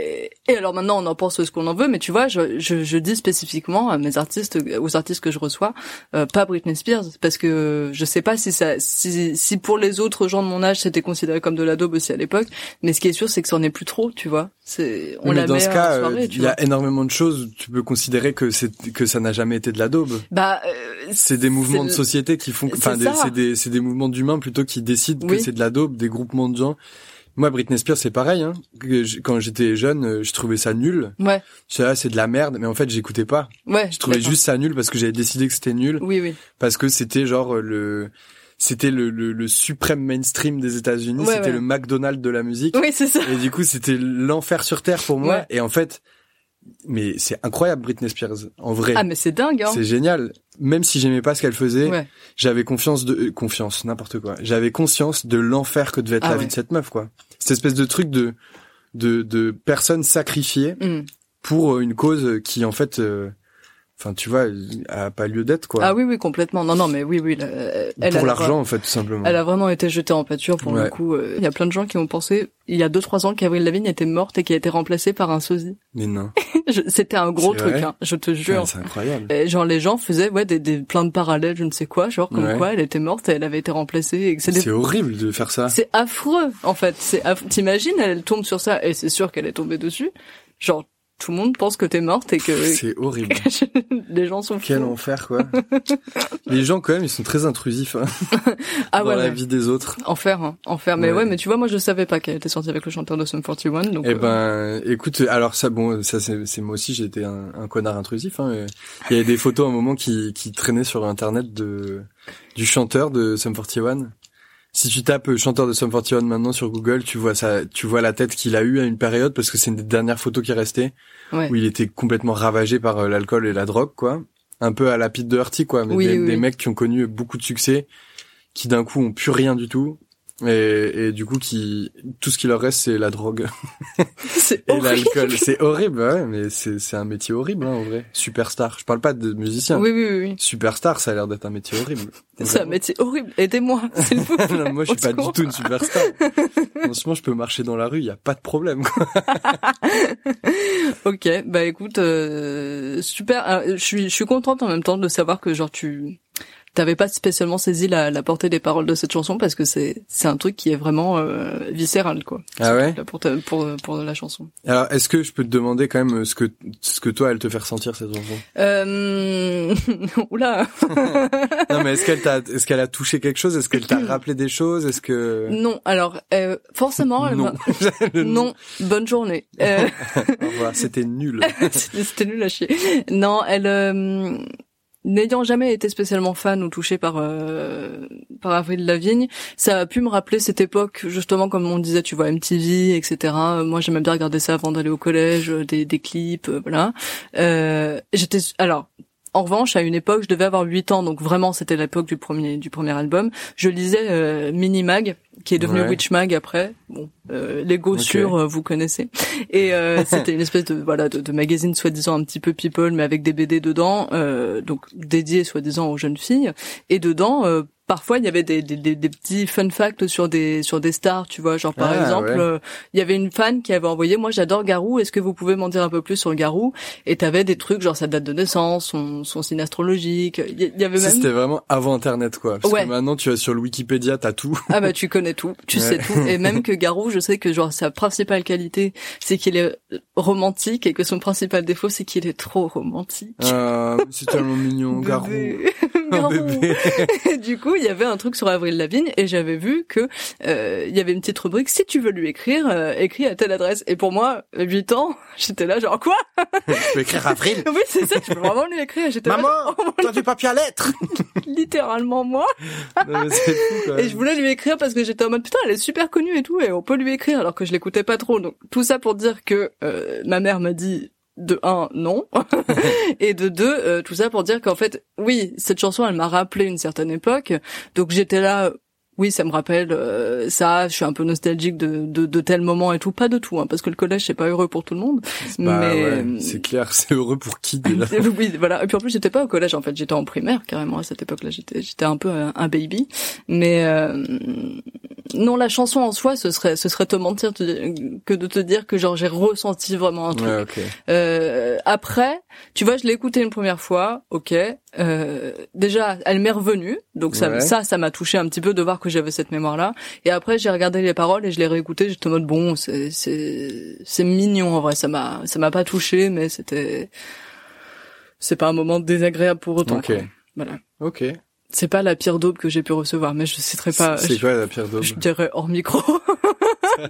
et alors maintenant, on en pense ce qu'on en veut, mais tu vois, je, je, je dis spécifiquement à mes artistes, aux artistes que je reçois, euh, pas Britney Spears, parce que je sais pas si ça, si, si pour les autres gens de mon c'était considéré comme de la daube aussi à l'époque, mais ce qui est sûr, c'est que c'en est plus trop, tu vois. C'est, on Oui, mais la dans met ce en cas, euh, il y a énormément de choses. où Tu peux considérer que c'est que ça n'a jamais été de la daube. Bah, euh, C'est des mouvements de société qui font, enfin, c'est des- ça. c'est des, mouvements d'humains plutôt qui décident Oui. que c'est de la daube, des groupements de gens. Moi, Britney Spears, c'est pareil. Hein. Quand j'étais jeune, euh, je trouvais ça nul. Ouais, Je ah, c'est de la merde, mais en fait, j'écoutais pas. ouais. Je trouvais juste ça nul parce que j'avais décidé que c'était nul, Oui, oui. parce que c'était genre euh, le, c'était le, le, le suprême mainstream des États-Unis. Ouais, c'était ouais. le McDonald's de la musique. Oui, c'est ça. Et du coup, c'était l'enfer sur terre pour moi. Ouais. Et en fait, mais c'est incroyable Britney Spears. En vrai, Ah, mais c'est dingue, hein. c'est génial. Même si j'aimais pas ce qu'elle faisait, Ouais. j'avais confiance de euh, confiance, n'importe quoi. J'avais conscience de l'enfer que devait être Ah la ouais. vie de cette meuf, quoi. Cette espèce de truc de de, de personnes sacrifiées Mm. pour euh, une cause qui, en fait, euh, enfin, tu vois, a pas lieu d'être, quoi. Ah oui, oui, complètement. Non, non, mais oui, oui. elle a pour la- l'argent, en fait, tout simplement. Elle a vraiment été jetée en pâture pour le Ouais. coup. euh, Il y a plein de gens qui ont pensé, il y a deux trois ans, qu'Avril Lavigne était morte et qui a été remplacée par un sosie. Mais non, [laughs] C'était un gros truc, hein, je te jure. Ouais, c'est incroyable. Et genre les gens faisaient ouais des, des plein de parallèles, je ne sais quoi, genre comme Ouais. quoi elle était morte et elle avait été remplacée des- C'est horrible de faire ça. c'est affreux en fait. C'est aff- t'imagines elle tombe sur ça et c'est sûr qu'elle est tombée dessus. Genre tout le monde pense que t'es morte et que C'est horrible. [laughs] les gens sont Quel fous. enfer, quoi. [laughs] Les gens, quand même, ils sont très intrusifs hein, [laughs] Ah dans ouais, la ouais. vie des autres. enfer, hein, enfer. Mais Ouais. ouais. mais tu vois, moi je savais pas qu'elle était sortie avec le chanteur de Sum 41, donc. Eh euh, ben, écoute, alors ça, bon, ça c'est moi aussi, j'étais un, un connard intrusif. Hein, Il y avait des photos à un moment qui, qui traînaient sur internet de du chanteur de Sum 41. Si tu tapes chanteur de Sum 41 maintenant sur Google, tu vois ça, tu vois la tête qu'il a eue à une période parce que c'est une des dernières photos qui est restée ouais. où il était complètement ravagé par euh, l'alcool et la drogue, quoi. Un peu à la Pete Doherty, quoi. Mais Oui, des, oui, des mecs qui ont connu beaucoup de succès, qui d'un coup ont plus rien du tout Et, et du coup, qui tout ce qui leur reste, c'est la drogue [laughs] C'est et l'alcool. C'est horrible, ouais, mais c'est c'est un métier horrible hein, en vrai. Superstar. Je parle pas de musicien. Oui, oui, oui. Superstar, ça a l'air d'être un métier horrible. [laughs] C'est un métier horrible. Aidez-moi, [laughs] s'il vous plaît. Non, moi, je suis pas du tout une superstar. Franchement, je peux marcher dans la rue, y a pas de problème. Quoi. Ok, bah écoute, euh, super. euh, Je suis, je suis contente en même temps de savoir que genre tu t'avais pas spécialement saisi la, la portée des paroles de cette chanson parce que c'est c'est un truc qui est vraiment euh, viscéral quoi. Ah ouais pour, ta- pour pour la chanson. Alors, est-ce que je peux te demander quand même ce que ce que toi, elle te fait ressentir cette chanson? Euh... [laughs] Oula. [laughs] [laughs] Non, mais est-ce qu'elle t'a est-ce qu'elle a touché quelque chose? Est-ce qu'elle t'a rappelé des choses? Est-ce que [clears throat] Non, alors euh, forcément, elle non non. Bonne journée. Euh, Au revoir, c'était nul. C'était c'était nul à chier. Non, elle, euh, n'ayant jamais été spécialement fan ou touchée par euh, par Avril Lavigne, ça a pu me rappeler cette époque, justement comme on disait, tu vois, MTV, etc. Moi, j'aimais bien regarder ça avant d'aller au collège, euh, des, des clips, euh, voilà. Euh, J'étais, alors. En revanche, à une époque, je devais avoir 8 ans, donc vraiment, c'était l'époque du premier du premier album. Je lisais euh, Minimag, qui est devenu Ouais. Witch Mag après. Bon, euh, Lego Ok. sur, euh, vous connaissez. Et euh, [laughs] c'était une espèce de voilà de, de magazine soi-disant un petit peu people, mais avec des BD dedans, euh, donc dédié soi-disant aux jeunes filles. Et dedans, euh, parfois il y avait des, des, des, des petits fun facts sur des sur des stars, tu vois, genre par Ah, exemple, ouais. euh, il y avait une fan qui avait envoyé, moi j'adore Garou, est-ce que vous pouvez m'en dire un peu plus sur Garou? Et t'avais des trucs genre sa date de naissance, son son signe astrologique. Il y- avait même c'était vraiment avant Internet, quoi. Parce Ouais. que maintenant, tu vas sur le Wikipédia, t'as tout. Ah bah tu connais tout, tu Ouais. sais tout. Et même que Garou, je sais que genre sa principale qualité, c'est qu'il est romantique et que son principal défaut, c'est qu'il est trop romantique. Euh, c'est [laughs] tellement mignon, Garou. [laughs] Garou. [laughs] du coup, il y avait un truc sur Avril Lavigne et j'avais vu que euh, il y avait une petite rubrique si tu veux lui écrire, euh, écris à telle adresse. Et pour moi, 8 ans, j'étais là genre quoi? Je peux écrire Avril? Oui, c'est ça, tu peux vraiment lui écrire. J'étais Maman, genre, t'as du papier à lettres? littéralement moi. Non, mais fou. Et je voulais lui écrire parce que j'étais en mode putain, elle est super connue et tout, et on peut lui écrire alors que je l'écoutais pas trop. Donc tout ça pour dire que euh, ma mère m'a dit de un non [laughs] et de deux euh, tout ça pour dire qu'en fait oui cette chanson elle m'a rappelé une certaine époque donc j'étais là oui ça me rappelle euh, ça je suis un peu nostalgique de, de de tel moment et tout pas de tout hein, parce que le collège c'est pas heureux pour tout le monde Bah mais ouais, c'est clair, c'est heureux pour qui déjà [laughs] oui, voilà. Et puis en plus, j'étais pas au collège. En fait, j'étais en primaire carrément à cette époque-là. J'étais, j'étais un peu un, un baby. Mais euh, non, la chanson en soi, ce serait, ce serait te mentir te- que de te dire que genre j'ai ressenti vraiment un truc. Ouais. Euh, après, tu vois, je l'ai écouté une première fois, ok. Euh, déjà, elle m'est revenue, donc ça, Ouais. ça, ça m'a touché un petit peu de voir que j'avais cette mémoire-là. Et après, j'ai regardé les paroles et je l'ai réécouté. J'étais en mode bon, c'est, c'est, c'est mignon en vrai. Ça m'a, ça m'a pas touché, mais c'était, c'est pas un moment désagréable pour autant. Ok. quoi. Voilà. Ok. C'est pas la pire daube que j'ai pu recevoir, mais je citerai pas. C'est quoi la pire daube? je dirais hors micro. [laughs]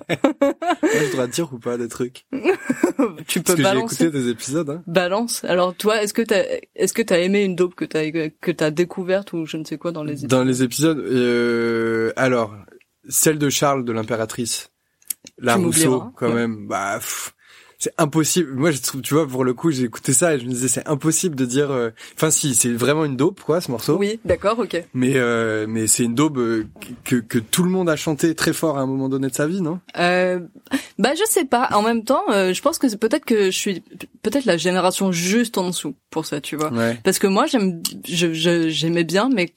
Je dois dire ou pas des trucs [laughs] tu peux Parce que j'ai balancer. écouté des épisodes. Hein. Balance. Alors toi, est-ce que t'as, est-ce que t'as aimé une dope que t'as que t'as découverte ou je ne sais quoi dans les épisodes Dans les épisodes, euh, alors celle de Charles de l'impératrice, la Tu Rousseau, quand Ouais. même. Bah, pff, c'est impossible. Moi, je trouve, tu vois, pour le coup, j'ai écouté ça et je me disais, c'est impossible de dire. euh, Enfin, si, c'est vraiment une dope, quoi, ce morceau. Oui, d'accord, ok. Mais euh, mais c'est une daube euh, que que tout le monde a chanté très fort à un moment donné de sa vie, non? Euh, bah je sais pas. En même temps, euh, je pense que c'est peut-être que je suis peut-être la génération juste en dessous pour ça, tu vois. Ouais. Parce que moi j'aime, je- je- j'aimais bien, mais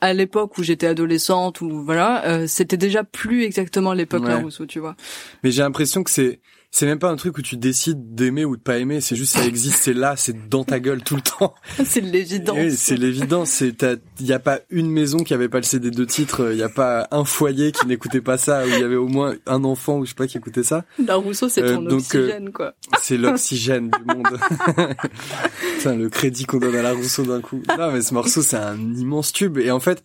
à l'époque où j'étais adolescente ou voilà, euh, c'était déjà plus exactement l'époque Ouais. La Rousseau, tu vois. Mais j'ai l'impression que c'est c'est même pas un truc où tu décides d'aimer ou de pas aimer. C'est juste ça existe, c'est là, c'est dans ta gueule tout le temps. [laughs] c'est l'évidence. Oui, c'est l'évidence. C'est t'as- y a pas une maison qui avait pas le CD de titre. Il y a pas un foyer qui n'écoutait pas ça. Où il y avait au moins un enfant ou je sais pas qui écoutait ça. La Rousseau, c'est Euh, ton donc, euh, oxygène, quoi. [laughs] C'est l'oxygène du monde. [laughs] Putain, le crédit qu'on donne à la Rousseau d'un coup. Non, mais ce morceau, c'est un immense tube. Et en fait,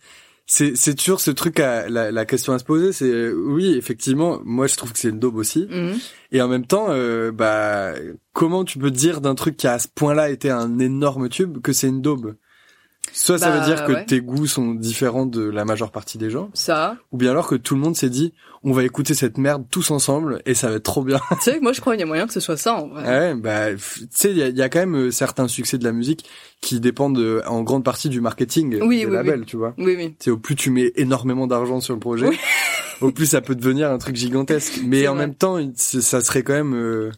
c'est c'est toujours ce truc à la, la question à se poser. C'est euh, oui, effectivement, moi je trouve que c'est une daube aussi. Mhm. Et en même temps, euh, bah comment tu peux dire d'un truc qui a à ce point-là été un énorme tube que c'est une daube? Soit ça Bah, veut dire que ouais. tes goûts sont différents de la majeure partie des gens, Ça, ou bien alors que tout le monde s'est dit on va écouter cette merde tous ensemble et ça va être trop bien. tu sais, moi je crois qu'il y a moyen que ce soit ça en vrai. Ouais, bah, tu sais, il y a, il y a quand même euh, certains succès de la musique qui dépendent euh, en grande partie du marketing Oui, des oui, labels, oui. tu vois. Oui, oui. C'est au plus tu mets énormément d'argent sur le projet, au plus ça peut devenir un truc gigantesque. Mais en vrai. même temps, ça serait quand même, euh,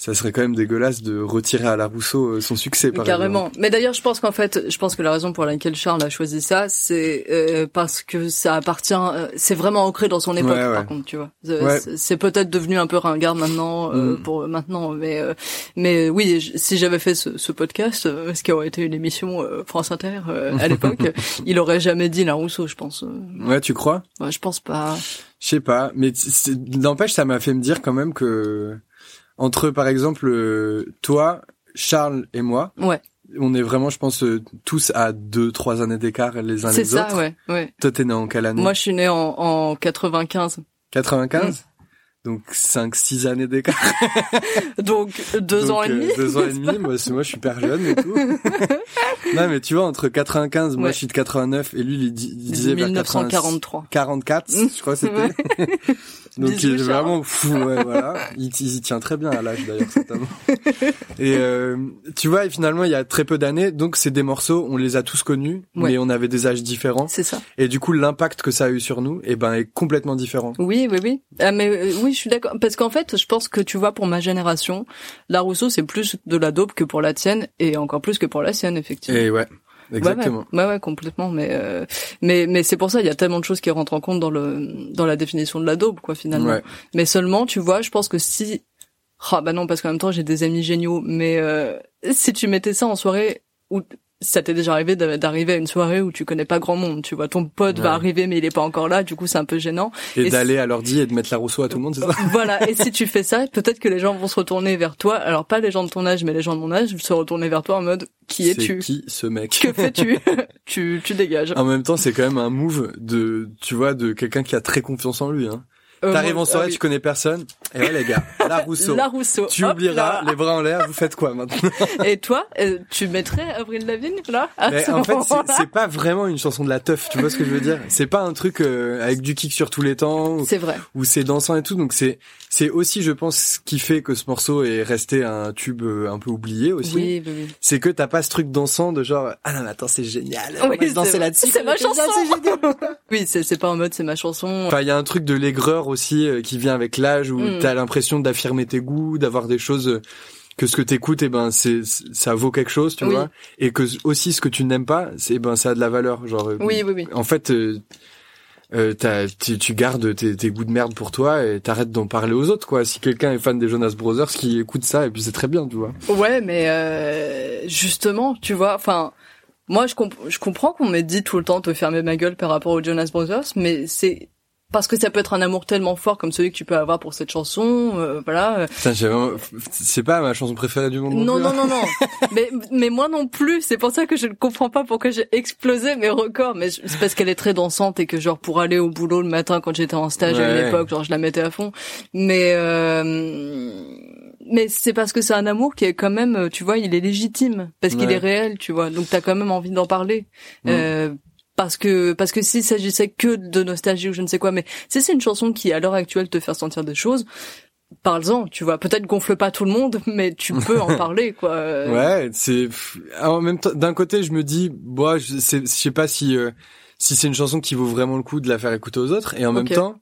ça serait quand même dégueulasse de retirer à la Rousseau euh, son succès. Par Carrément. exemple. Mais d'ailleurs, je pense qu'en fait, je pense que la raison pour laquelle Charles a choisi ça, c'est euh, parce que ça appartient, euh, c'est vraiment ancré dans son époque. Ouais, ouais. Par contre, tu vois, C'est- Ouais. c'est c'est peut-être devenu un peu ringard maintenant euh, Mm. pour maintenant, mais euh, mais oui, si j'avais fait ce, ce podcast, euh, ce qui aurait été une émission France Inter euh, à [laughs] l'époque, il aurait jamais dit la Rousseau, je pense. Ouais, tu crois? Ouais, je pense pas. Je sais pas, mais n'empêche, ça m'a fait me dire quand même que entre, par exemple, euh, toi, Charles et moi, Ouais, on est vraiment, je pense, euh, tous à deux, trois années d'écart les uns c'est les ça, autres. ouais, ouais. Toi, t'es né en quelle année? Moi, je suis né en, en 95, 95 Donc 5, 6 années d'écart. [laughs] donc deux Donc, ans et euh, demi. deux ans et demi, moi, c'est- moi je suis hyper jeune et tout. [laughs] non mais tu vois, entre 95, moi je suis de 89 et lui il, il disait vers 1943. 44, je crois que c'était. [laughs] Donc Bisous, il est Charles. vraiment fou, ouais, voilà. [laughs] Il, il y tient très bien à l'âge d'ailleurs, cet homme. Et euh, tu vois, et finalement il y a très peu d'années, donc c'est des morceaux, on les a tous connus, Ouais. mais on avait des âges différents. C'est ça. Et du coup, l'impact que ça a eu sur nous, eh ben, est complètement différent. Oui, oui, oui. Ah, mais euh, oui, je suis d'accord. Parce qu'en fait, je pense que tu vois, pour ma génération, la Rousseau, c'est plus de la dope que pour la tienne, et encore plus que pour la sienne, effectivement. Et ouais, exactement. Ouais, ouais, ouais, ouais, complètement. Mais euh, mais mais c'est pour ça, il y a tellement de choses qui rentrent en compte dans le dans la définition de la quoi, finalement. Ouais. Mais seulement, tu vois, je pense que si ah bah non, parce qu'en même temps, j'ai des amis géniaux. Mais euh, si tu mettais ça en soirée où ça t'est déjà arrivé d'a- d'arriver à une soirée où tu connais pas grand monde, tu vois, ton pote va arriver mais il est pas encore là, du coup c'est un peu gênant. Et, Et d'aller à l'ordi et de mettre la Rousseau à tout le monde, c'est ça [laughs] voilà, et si tu fais ça, peut-être que les gens vont se retourner vers toi. Alors pas les gens de ton âge, mais les gens de mon âge, se retourner vers toi en mode qui es-tu qui ce mec Que fais-tu [laughs] Tu tu dégages. En même temps, c'est quand même un move de, tu vois, de quelqu'un qui a très confiance en lui. Hein. Euh, T'arrives en soirée, ah oui. tu connais personne. Et ouais, les gars, la [laughs] Rousseau. La Rousseau. Tu Hop oublieras, là. les bras en l'air, vous faites quoi maintenant [laughs] Et toi, euh, tu mettrais Avril Lavigne là à Mais ce en fait, c'est- pas vraiment une chanson de la teuf, tu vois ce que je veux dire? C'est pas un truc euh, avec du kick sur tous les temps, C'est vrai. où c'est dansant et tout. Donc c'est c'est aussi, je pense, ce qui fait que ce morceau est resté un tube euh, un peu oublié aussi. Oui, oui, oui. C'est que t'as pas ce truc dansant de genre ah non mais attends c'est génial. On va se danser là-dessus. C'est ma chanson. [laughs] Oui, c'est pas en mode c'est ma chanson. Enfin, il y a un truc de l'aigreur aussi euh, qui vient avec l'âge où Mm. t'as l'impression d'affirmer tes goûts, d'avoir des choses euh, que ce que t'écoutes, eh ben c'est ça vaut quelque chose, tu Oui. vois, et que aussi ce que tu n'aimes pas, c'est eh ben ça a de la valeur, genre. euh, Oui, oui, oui. En fait, euh, euh, tu, tu gardes tes, tes goûts de merde pour toi et t'arrêtes d'en parler aux autres, quoi. Si quelqu'un est fan des Jonas Brothers, qui écoute ça, et puis c'est très bien, tu vois. Ouais, mais euh, justement, tu vois, enfin, moi je, comp- je comprends qu'on m'ait dit tout le temps de fermer ma gueule par rapport aux Jonas Brothers, mais c'est parce que ça peut être un amour tellement fort comme celui que tu peux avoir pour cette chanson, euh, voilà. C'est pas ma chanson préférée du monde. Non, non, non, non. [laughs] mais, mais moi non plus. C'est pour ça que je ne comprends pas pourquoi j'ai explosé mes records. Mais c'est parce qu'elle est très dansante et que genre pour aller au boulot le matin quand j'étais en stage à Ouais. une époque, genre je la mettais à fond. Mais euh, mais c'est parce que c'est un amour qui est quand même, tu vois, il est légitime parce qu'il Ouais. est réel, tu vois. Donc t'as quand même envie d'en parler. Mm. Euh, parce que parce que s'il s'agissait que de nostalgie ou je ne sais quoi, mais si c'est une chanson qui à l'heure actuelle te fait sentir des choses, parle-en, tu vois. Peut-être gonfle pas tout le monde, [laughs] mais tu peux en parler, quoi. [laughs] Ouais, c'est en même temps d'un côté je me dis bon je sais je sais pas si euh, si c'est une chanson qui vaut vraiment le coup de la faire écouter aux autres et en même temps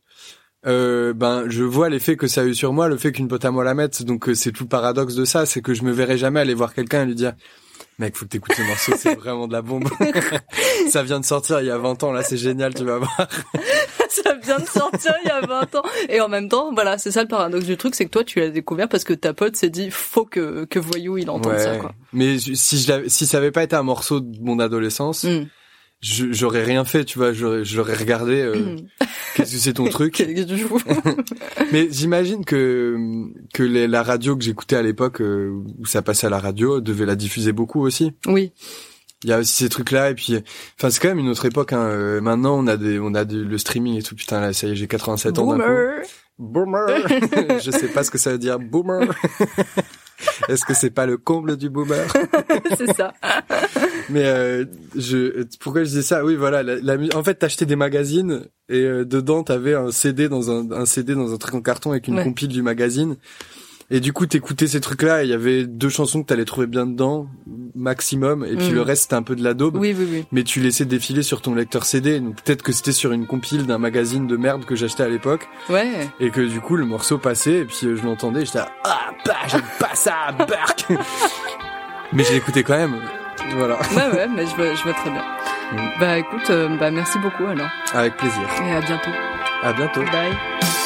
euh, ben je vois l'effet que ça a eu sur moi le fait qu'une pote à moi la mette donc euh, c'est tout le paradoxe de ça c'est que je me verrai jamais aller voir quelqu'un et lui dire mec faut que t'écoutes ce morceau c'est vraiment de la bombe [laughs] ça vient de sortir il y a 20 ans là c'est génial tu vas voir [laughs] ça vient de sortir il y a 20 ans. Et en même temps, voilà, c'est ça le paradoxe du truc, c'est que toi, tu l'as découvert parce que ta pote s'est dit, faut que, que Voyou, il entende ça, quoi. mais si je l'avais- si ça avait pas été un morceau de mon adolescence Mm. J'aurais rien fait tu vois j'aurais regardé euh, [laughs] qu'est-ce que c'est ton truc [laughs] Mais j'imagine que que les- la radio que j'écoutais à l'époque euh, où ça passait à la radio devait la diffuser beaucoup aussi. Oui. Il y a aussi ces trucs-là et puis enfin c'est quand même une autre époque. Hein. Euh, maintenant on a des on a des- le streaming et tout. Putain là ça y est j'ai 87 ans d'un coup. Boomer. Boomer. [laughs] Je sais pas ce que ça veut dire boomer. [laughs] Est-ce que c'est pas le comble du boomer [laughs] c'est ça. [laughs] Mais euh, je pourquoi je dis ça? Oui voilà la, la mu- en fait t'achetais des magazines et euh, dedans t'avais un CD dans un, un CD dans un truc en carton avec une Ouais. compile du magazine et du coup t'écoutais ces trucs là et il y avait deux chansons que t'allais trouver bien dedans maximum, et puis Mm. le reste c'était un peu de la daube. Oui, oui, oui. Mais tu laissais défiler sur ton lecteur CD, donc peut-être que c'était sur une compile d'un magazine de merde que j'achetais à l'époque, Ouais. et que du coup le morceau passait, et puis euh, je l'entendais, et j'étais ah bah j'aime pas ça, Burke [laughs] Mais je l'écoutais quand même, voilà. Ouais, ouais, mais je vois, je vois très bien. Mm. Bah écoute, euh, bah merci beaucoup alors. Avec plaisir. Et à bientôt. À bientôt. Bye.